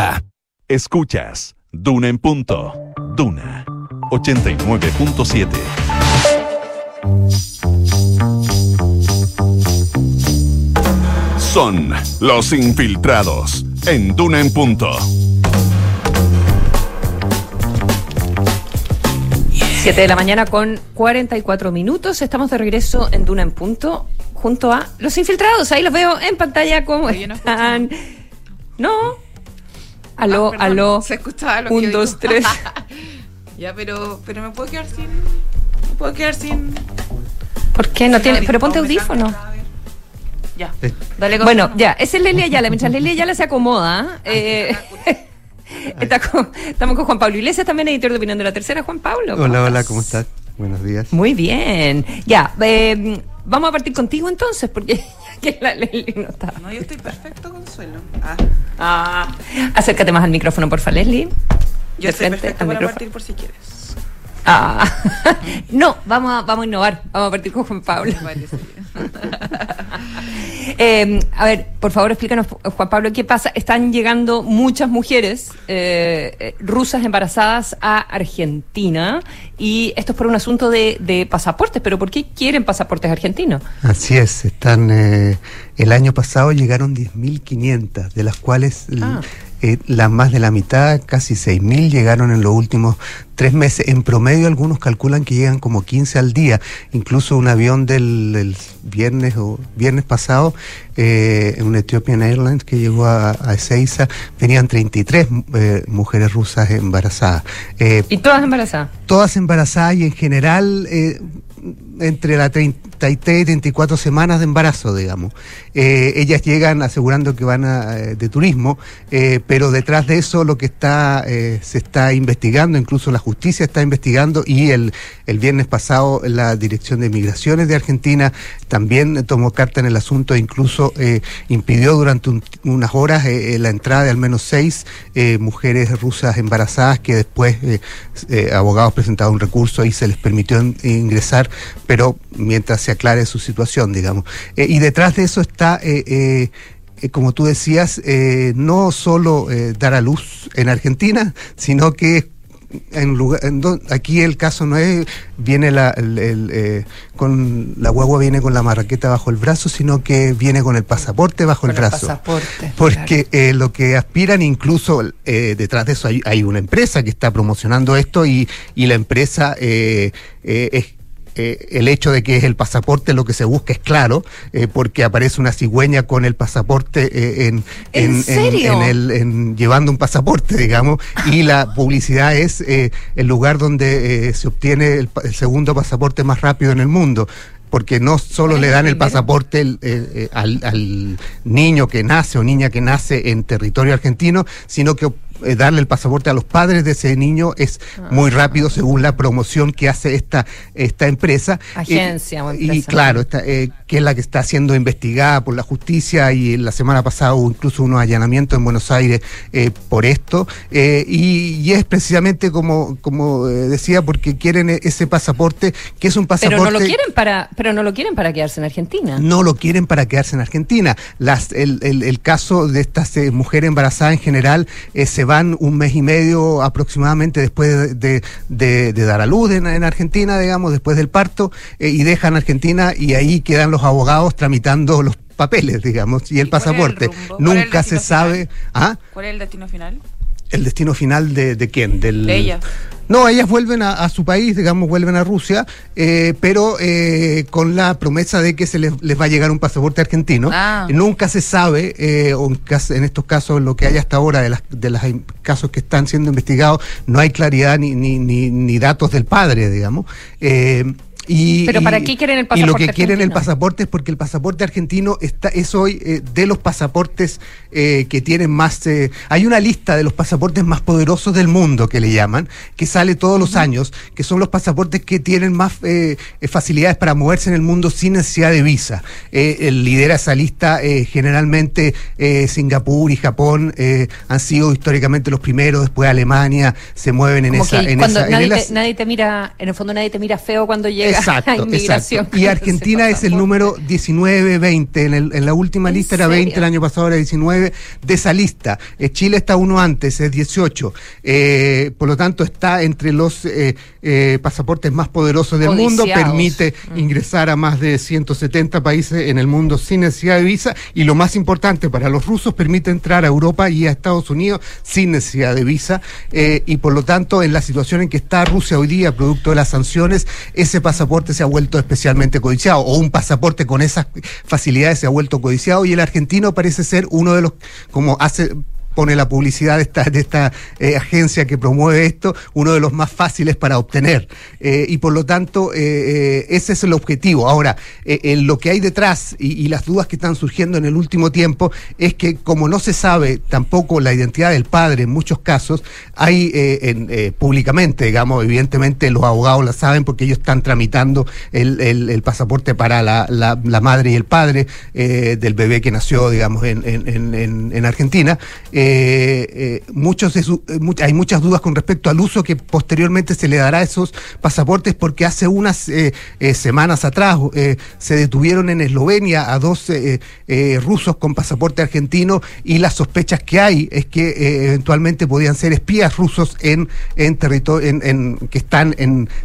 Escuchas Duna en punto. Duna 89.7. Son los infiltrados en Duna en punto. 7 de la mañana con 44 minutos. Estamos de regreso en Duna en punto junto a los infiltrados. Ahí los veo en pantalla cómo están. No. Aló, Ah, perdón, aló. Se escuchaba lo que Un, yo dos, digo. tres. ya, pero, pero me puedo quedar sin. Me puedo quedar sin. ¿Por qué no tiene? Pero ponte audífono. Ya. Dale con- bueno, ya, ese es Lelia Ayala. Mientras Lelia Ayala se acomoda, eh, está con- estamos con Juan Pablo Iglesias, también editor de opinión de la tercera. Juan Pablo. ¿cómo Hola, hola? ¿cómo estás? Buenos días. Muy bien. Ya, eh, vamos a partir contigo entonces, porque que la Leslie no está. No, yo estoy perfecto, Consuelo. Ah, Ah, acércate más al micrófono, porfa, Leslie. yo De estoy perfecto para micrófono. partir por si quieres. Ah. no, vamos a, vamos a innovar. Vamos a partir con Juan Pablo. Eh, a ver, por favor, explícanos, Juan Pablo, ¿qué pasa? Están llegando muchas mujeres eh, eh, rusas embarazadas a Argentina y esto es por un asunto de, de pasaportes, pero ¿por qué quieren pasaportes argentinos? Así es, están eh, el año pasado llegaron 10.500, de las cuales Ah. Eh, la más de la mitad, casi 6.000, llegaron en los últimos tres meses. En promedio algunos calculan que llegan como 15 al día. Incluso un avión del, del viernes o viernes pasado, eh, en un Ethiopian Airlines que llegó a, a Ezeiza, venían 33 eh, mujeres rusas embarazadas. Eh, Y todas embarazadas. todas embarazadas y en general eh, entre la 33 y 34 semanas de embarazo, digamos. Eh, ellas llegan asegurando que van a, eh, de turismo, eh, pero detrás de eso lo que está se está investigando, incluso la justicia está investigando y el, el viernes pasado la Dirección de Migraciones de Argentina también tomó carta en el asunto e incluso impidió durante un- unas horas la entrada de al menos seis mujeres rusas embarazadas que después abogados presentaron un recurso y se les permitió ingresar, pero mientras se aclare su situación, digamos. Eh, y detrás de eso está... eh, eh, eh, como tú decías, no solo dar a luz en Argentina, sino que en lugar, en don- aquí el caso no es viene la el- el, eh, con la guagua viene con la marraqueta bajo el brazo, sino que viene con el pasaporte bajo el Con el brazo. pasaporte, Porque eh, lo que aspiran, incluso eh, detrás de eso hay, hay una empresa que está promocionando esto y, y la empresa es eh, el hecho de que es el pasaporte lo que se busca es claro, eh, porque aparece una cigüeña con el pasaporte eh, en, ¿En serio? en el- en- llevando un pasaporte, digamos, y la publicidad es eh, el lugar donde eh, se obtiene el, el segundo pasaporte más rápido en el mundo. Porque no solo le dan el pasaporte el, eh, eh, al, al niño que nace o niña que nace en territorio argentino, sino que eh, darle el pasaporte a los padres de ese niño es muy rápido según la promoción que hace esta, esta empresa. Agencia o Y- claro, esta, eh, que es la que está siendo investigada por la justicia y la semana pasada hubo incluso unos allanamientos en Buenos Aires eh, por esto. eh, y, y es precisamente como, como eh, decía, porque quieren e- ese pasaporte, que es un pasaporte... Pero no lo quieren para, pero no lo quieren para quedarse en Argentina. No lo quieren para quedarse en Argentina. Las, el, el- el caso de estas eh, mujeres embarazadas en general eh, se van un mes y medio aproximadamente después de, de- dar a luz en, en Argentina, digamos, después del parto, eh, y dejan Argentina y ahí quedan los abogados tramitando los papeles, digamos, y el pasaporte. Nunca se sabe. ¿Ah? ¿Cuál es el destino final? ¿El destino final de, de quién? Del, De ellas. No, ellas vuelven a, a su país, digamos, vuelven a Rusia, eh, pero eh, con la promesa de que se les, les va a llegar un pasaporte argentino. Ah. Nunca se sabe, eh, o en, estos casos, lo que hay hasta ahora de los de las casos que están siendo investigados, no hay claridad ni, ni, ni, ni datos del padre, digamos. Y, Pero y- ¿para qué quieren el Y lo pasaporte que quieren el pasaporte es porque el pasaporte argentino está es hoy eh, de los pasaportes eh, que tienen más... eh, hay una lista de los pasaportes más poderosos del mundo que le llaman, que sale todos los años, que son los pasaportes que tienen más eh, facilidades para moverse en el mundo sin necesidad de visa. El- lidera esa lista generalmente Singapur y Japón eh, han sido históricamente los primeros, después Alemania se mueven en Como esa... que en cuando esa- en nadie, el te, as- nadie te mira, en el fondo nadie te mira feo cuando llega Exacto, a inmigración. exacto. Y Argentina es el número 19, 20. En, el- en la última lista era 20, el año pasado era 19 de esa lista. Eh, Chile está uno antes, es 18. Eh, por lo tanto, está entre los eh, pasaportes más poderosos del mundo. Permite ingresar a más de 170 países en el mundo sin necesidad de visa. Y lo más importante para los rusos, permite entrar a Europa y a Estados Unidos sin necesidad de visa. Y por lo tanto, en la situación en que está Rusia hoy día, producto de las sanciones, ese pasaporte se ha vuelto especialmente codiciado. O un pasaporte con esas facilidades se ha vuelto codiciado. Y el argentino parece ser uno de los, como hace pone la publicidad de esta, de esta eh, agencia que promueve esto, uno de los más fáciles para obtener. Eh, y por lo tanto, eh, ese es el objetivo. Ahora, en lo que hay detrás y, las dudas que están surgiendo en el último tiempo es que como no se sabe tampoco la identidad del padre en muchos casos, hay en, públicamente, digamos, evidentemente los abogados la saben porque ellos están tramitando el, pasaporte para la, madre y el padre del bebé que nació, digamos, en, en, en Argentina. Eh, muchos eh, hay muchas dudas con respecto al uso que posteriormente se le dará a esos pasaportes porque hace unas semanas atrás se detuvieron en Eslovenia a dos rusos con pasaporte argentino y las sospechas que hay es que eventualmente podían ser espías rusos en, territorio en, que están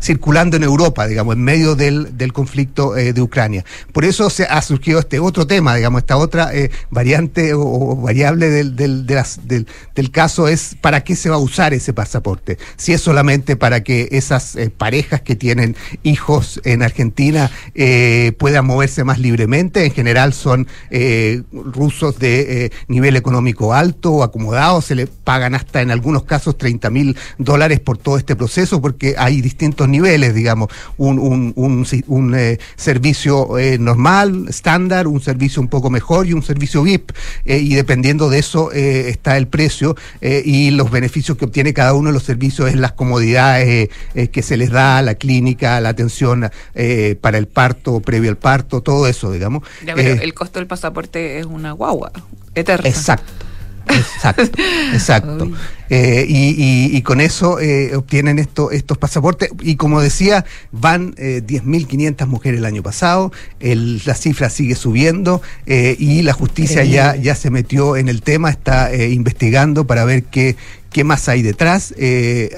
circulando en Europa, digamos, en medio del, conflicto de Ucrania. Por eso se ha surgido este otro tema, digamos, esta otra variante o, variable del, de del, caso es para qué se va a usar ese pasaporte. Si es solamente para que esas eh, parejas que tienen hijos en Argentina eh, puedan moverse más libremente, en general son eh, rusos de nivel económico alto o acomodados, se le pagan hasta en algunos casos 30 mil dólares por todo este proceso porque hay distintos niveles, digamos, un, un, un servicio normal, estándar, un servicio un poco mejor y un servicio VIP y dependiendo de eso está el precio eh, y los beneficios que obtiene cada uno de los servicios es las comodidades eh, eh, que se les da a la clínica, la atención para el parto, previo al parto, todo eso, digamos. el costo del pasaporte es una guagua eterna. Exacto. Exacto, exacto. Eh, y, con eso eh, obtienen esto, estos pasaportes. Y como decía, van eh, 10.500 mujeres el año pasado, el, la cifra sigue subiendo eh, y la justicia ya, ya se metió en el tema, está investigando para ver qué, qué más hay detrás.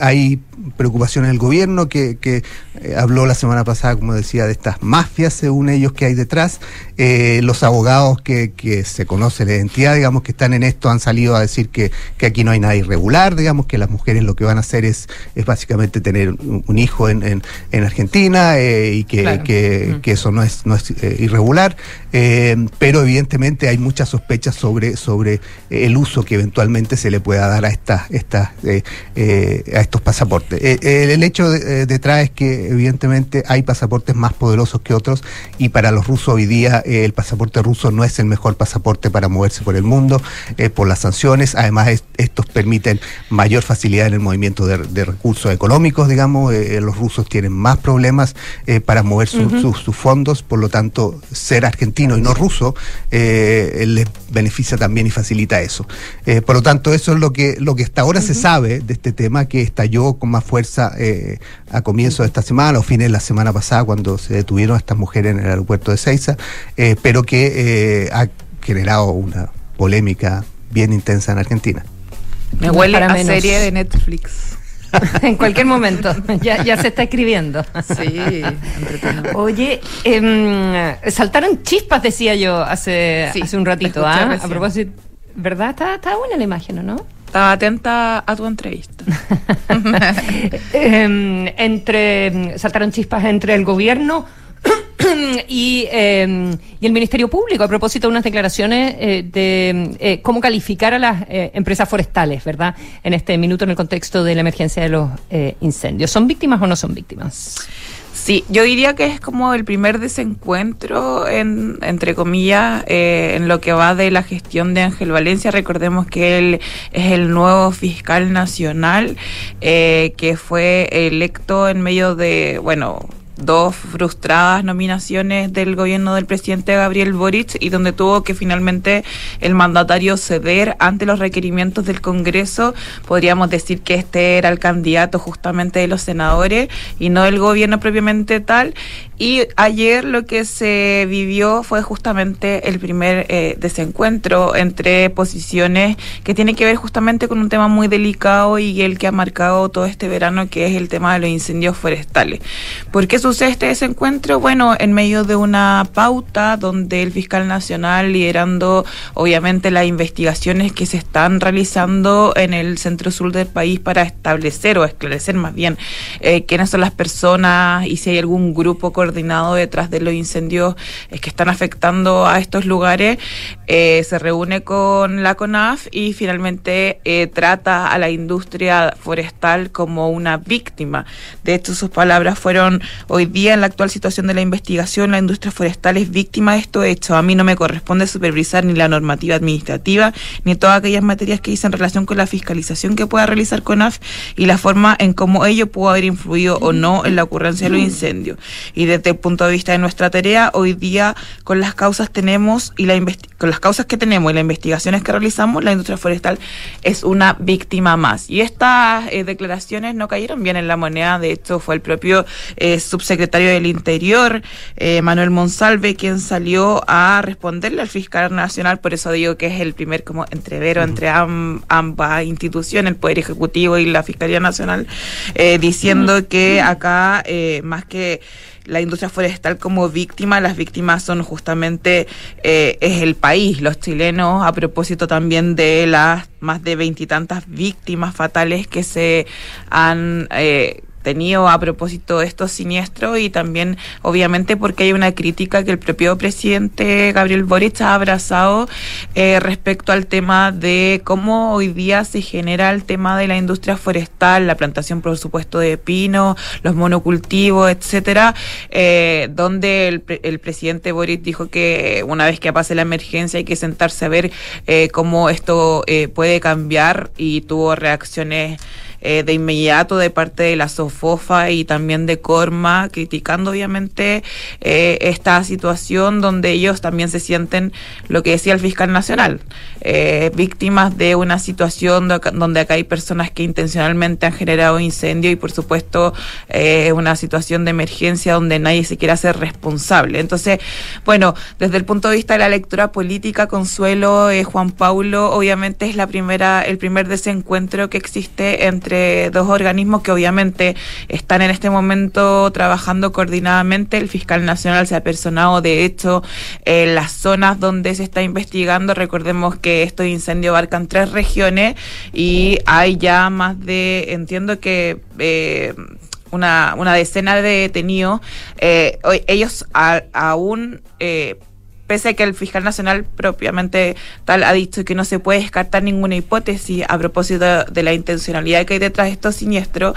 hay preocupación en el gobierno que, que eh, habló la semana pasada, como decía, de estas mafias, según ellos, que hay detrás. Eh, los abogados que, que, se conoce la identidad, digamos, que están en esto, han salido a decir que, que, aquí no hay nada irregular, digamos, que las mujeres lo que van a hacer es, es básicamente tener un, hijo en, en, en Argentina eh, y que, que, que, eso no es, no es irregular. pero evidentemente hay muchas sospechas sobre, sobre el uso que eventualmente se le pueda dar a, estas, estas, a estos pasaportes. El hecho detrás es que evidentemente hay pasaportes más poderosos que otros y para los rusos hoy día eh, el pasaporte ruso no es el mejor pasaporte para moverse por el mundo eh, por las sanciones. Además, estos permiten mayor facilidad en el movimiento de, recursos económicos, digamos. Eh, los rusos tienen más problemas para mover sus fondos, por lo tanto, ser argentino y no ruso les beneficia también y facilita eso. por lo tanto, eso es lo que, lo que hasta ahora se sabe de este tema que estalló con más fuerza a comienzo de esta semana o fines de la semana pasada cuando se detuvieron a estas mujeres en el aeropuerto de Seiza, eh, pero que eh, ha generado una polémica bien intensa en Argentina. Me huele a serie de Netflix. en cualquier momento, ya, ya se está escribiendo. Sí, Oye, eh, saltaron chispas, decía yo hace, hace un ratito, ¿ah? a propósito, ¿verdad? Está, está buena la imagen, ¿no? Estaba atenta a tu entrevista. Em, entre saltaron chispas entre el gobierno y, em, y, el Ministerio Público a propósito de unas declaraciones eh, de eh, cómo calificar a las eh, empresas forestales, ¿verdad? En este minuto en el contexto de la emergencia de los incendios. ¿Son víctimas o no son víctimas? Sí, yo diría que es como el primer desencuentro, en, entre comillas, eh, en lo que va de la gestión de Ángel Valencia. Recordemos que él es el nuevo fiscal nacional eh, que fue electo en medio de, bueno, dos frustradas nominaciones del gobierno del presidente Gabriel Boric y donde tuvo que finalmente el mandatario ceder ante los requerimientos del Congreso. Podríamos decir que este era el candidato justamente de los senadores y no del gobierno propiamente tal. Y ayer lo que se vivió fue justamente el primer eh, desencuentro entre posiciones que tiene que ver justamente con un tema muy delicado y el que ha marcado todo este verano, que es el tema de los incendios forestales. ¿Por qué sucede este desencuentro? Bueno, en medio de una pauta donde el fiscal nacional liderando obviamente las investigaciones que se están realizando en el centro sur del país para establecer o esclarecer más bien eh, quiénes son las personas y si hay algún grupo coordinado detrás de los incendios eh, que están afectando a estos lugares, eh, se reúne con la CONAF y finalmente eh, trata a la industria forestal como una víctima. De hecho, sus palabras fueron, hoy día en la actual situación de la investigación, la industria forestal es víctima de esto hecho. A mí no me corresponde supervisar ni la normativa administrativa, ni todas aquellas materias que hice en relación con la fiscalización que pueda realizar CONAF y la forma en cómo ello pudo haber influido o no en la ocurrencia de los incendios. Y desde el punto de vista de nuestra tarea, hoy día con las causas tenemos y la con las causas que tenemos y las investigaciones que realizamos, la industria forestal es una víctima más. Y estas eh, declaraciones no cayeron bien en la moneda, de hecho fue el propio eh, subsecretario del Interior, eh, Manuel Monsalve, quien salió a responderle al fiscal nacional, por eso digo que es el primer como entrevero entre ambas instituciones, el Poder Ejecutivo y la Fiscalía Nacional, diciendo que acá más que la industria forestal como víctima, las víctimas son justamente eh, es el país, los chilenos, a propósito también de las más de veintitantas víctimas fatales que se han eh, tenido a propósito de estos siniestros y también obviamente porque hay una crítica que el propio presidente Gabriel Boric ha abrazado eh, respecto al tema de cómo hoy día se genera el tema de la industria forestal, la plantación por supuesto de pino, los monocultivos, etcétera, eh, donde el, el, presidente Boric dijo que una vez que pase la emergencia hay que sentarse a ver eh, cómo esto puede cambiar y tuvo reacciones eh, de inmediato de parte de la SOFOFA y también de Corma, criticando obviamente eh, esta situación donde ellos también se sienten, lo que decía el fiscal nacional, eh, víctimas de una situación donde acá hay personas que intencionalmente han generado incendio y por supuesto es una situación de emergencia donde nadie se quiere hacer responsable. Entonces, bueno, desde el punto de vista de la lectura política, Consuelo, Juan Paulo, obviamente es la primera, el primer desencuentro que existe entre entre dos organismos que obviamente están en este momento trabajando coordinadamente. El fiscal nacional se ha personado, de hecho, en las zonas donde se está investigando. Recordemos que estos incendios abarcan tres regiones y hay ya más de, entiendo que... Eh, una, una decena de detenidos. Eh, ellos aún eh, pese a que el fiscal nacional propiamente tal ha dicho que no se puede descartar ninguna hipótesis a propósito de, la intencionalidad que hay detrás de estos siniestros,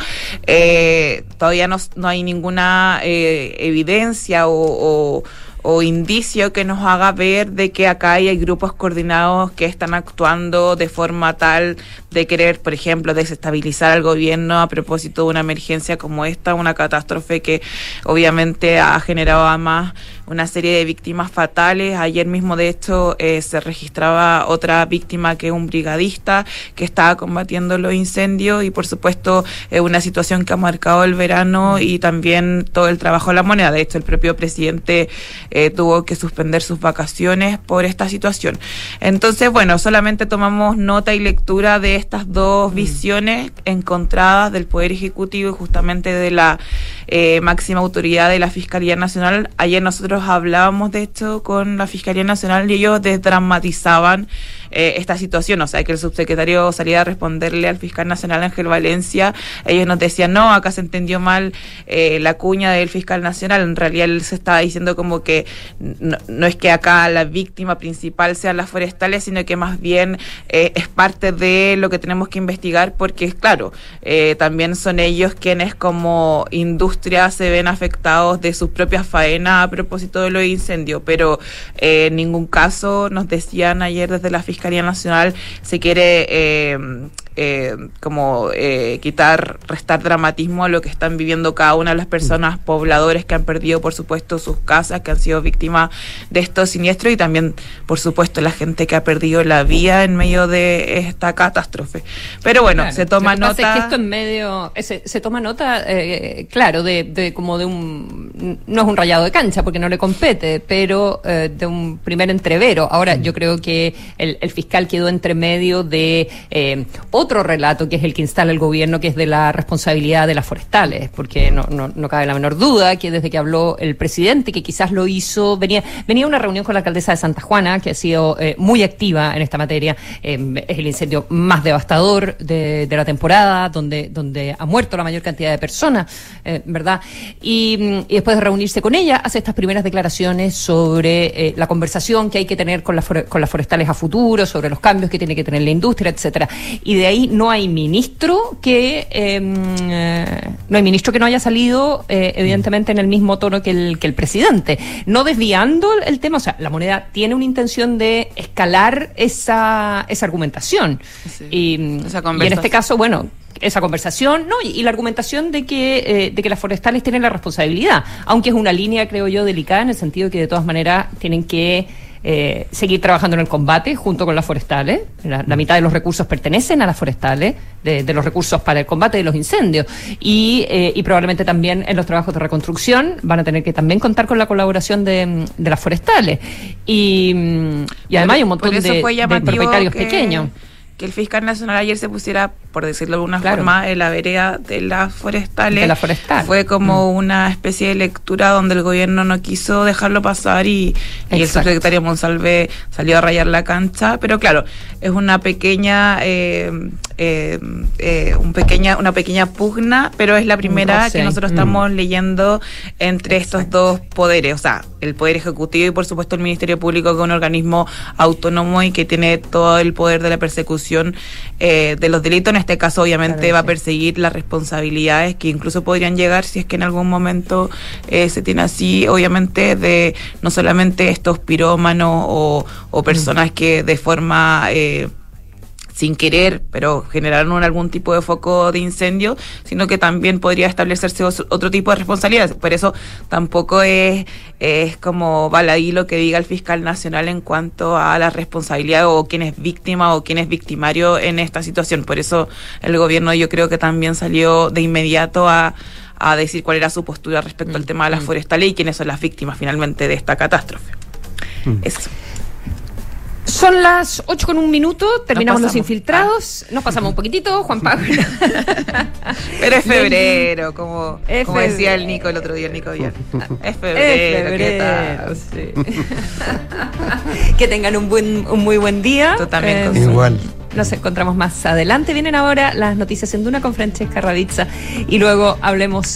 eh, todavía no, no, hay ninguna eh, evidencia o o indicio que nos haga ver de que acá hay grupos coordinados que están actuando de forma tal de querer, por ejemplo, desestabilizar al gobierno a propósito de una emergencia como esta, una catástrofe que obviamente ha generado además una serie de víctimas fatales. Ayer mismo, de hecho, eh, se registraba otra víctima que es un brigadista que estaba combatiendo los incendios y, por supuesto, es una situación que ha marcado el verano y también todo el trabajo de la moneda. De hecho, el propio presidente eh, tuvo que suspender sus vacaciones por esta situación. Entonces, bueno, solamente tomamos nota y lectura de estas dos mm. visiones encontradas del Poder Ejecutivo y justamente de la eh, máxima autoridad de la Fiscalía Nacional. Ayer nosotros hablábamos de esto con la Fiscalía Nacional y ellos desdramatizaban eh, esta situación, o sea, que el subsecretario salía a responderle al fiscal nacional Ángel Valencia, ellos nos decían, no, acá se entendió mal eh, la cuña del fiscal nacional, en realidad él se estaba diciendo como que no, es que acá la víctima principal sean las forestales, sino que más bien eh, es parte de lo que tenemos que investigar, porque claro, también son ellos quienes como industria se ven afectados de sus propias faenas a propósito de los incendios, pero en ningún caso nos decían ayer desde la fiscalía Fiscalía Nacional se quiere eh, eh, como eh, quitar, restar dramatismo a lo que están viviendo cada una de las personas pobladores que han perdido, por supuesto, sus casas, que han sido víctimas de estos siniestros y también, por supuesto, la gente que ha perdido la vida en medio de esta catástrofe. Pero bueno, se toma nota. esto en medio, se, toma nota, eh, claro, de, como de un, no es un rayado de cancha porque no le compete, pero eh, de un primer entrevero. Ahora, yo creo que el, el fiscal quedó entre medio de eh, otro relato que es el que instala el gobierno, que es de la responsabilidad de las forestales, porque no, no, no cabe la menor duda que desde que habló el presidente, que quizás lo hizo, venía, venía una reunión con la alcaldesa de Santa Juana, que ha sido eh, muy activa en esta materia, eh, es el incendio más devastador de, la temporada, donde, donde ha muerto la mayor cantidad de personas, eh, ¿verdad? Y, después de reunirse con ella, hace estas primeras declaraciones sobre eh, la conversación que hay que tener con, las con las forestales a futuro, sobre los cambios que tiene que tener la industria, etcétera. Y de ahí no hay ministro que eh, mm, eh, no hay ministro que no haya salido, eh, evidentemente, en el mismo tono que el, que el presidente. No desviando el tema, o sea, la moneda tiene una intención de escalar esa, esa argumentación. Y, mm, y en este caso, bueno, esa conversación, ¿no? Y, la argumentación de que, eh, de que las forestales tienen la responsabilidad, aunque es una línea, creo yo, delicada en el sentido de que de todas maneras tienen que eh, seguir trabajando en el combate junto con las forestales. La, la mitad de los recursos pertenecen a las forestales, de, de los recursos para el combate de los incendios. Y, eh, y probablemente también en los trabajos de reconstrucción van a tener que también contar con la colaboración de, de las forestales. Y, mm, y además hay un montón Por eso de, fue de llamativo propietarios que- pequeños. que el fiscal nacional ayer se pusiera, por decirlo de alguna forma, en la vereda de las forestales. De la forestal. Fue como una especie de lectura donde el gobierno no quiso dejarlo pasar y, y el subsecretario Monsalve salió a rayar la cancha. Pero claro, es una pequeña, eh, eh, eh, un pequeña, una pequeña pugna, pero es la primera roce. que nosotros Mm. estamos leyendo entre estos dos poderes, o sea, el Poder Ejecutivo y por supuesto el Ministerio Público, que es un organismo autónomo y que tiene todo el poder de la persecución eh, de los delitos. Este caso, obviamente, Claro va a perseguir las responsabilidades que incluso podrían llegar si es que en algún momento eh, se tiene así, obviamente, de no solamente estos pirómanos o, o personas que de forma... eh, sin querer, pero generaron un- algún tipo de foco de incendio, sino que también podría establecerse otro tipo de responsabilidades. Por eso tampoco es, es como baladí lo que diga el fiscal nacional en cuanto a la responsabilidad o quién es víctima o quién es victimario en esta situación. Por eso el gobierno yo creo que también salió de inmediato a a decir cuál era su postura respecto al tema de las forestales y quiénes son las víctimas finalmente de esta catástrofe. Eso. Son las 8 con un minuto, terminamos los infiltrados, nos pasamos un poquitito, Juan Pablo. Pero es febrero, como, Es como decía el. Nico el otro día, el Nico Villar. Es Es febrero, ¿qué tal? sí. que tengan un buen, un muy buen día. También, Eh. Igual. Nos encontramos más adelante. Vienen ahora las noticias en Duna con Francesca Ravizza y luego hablemos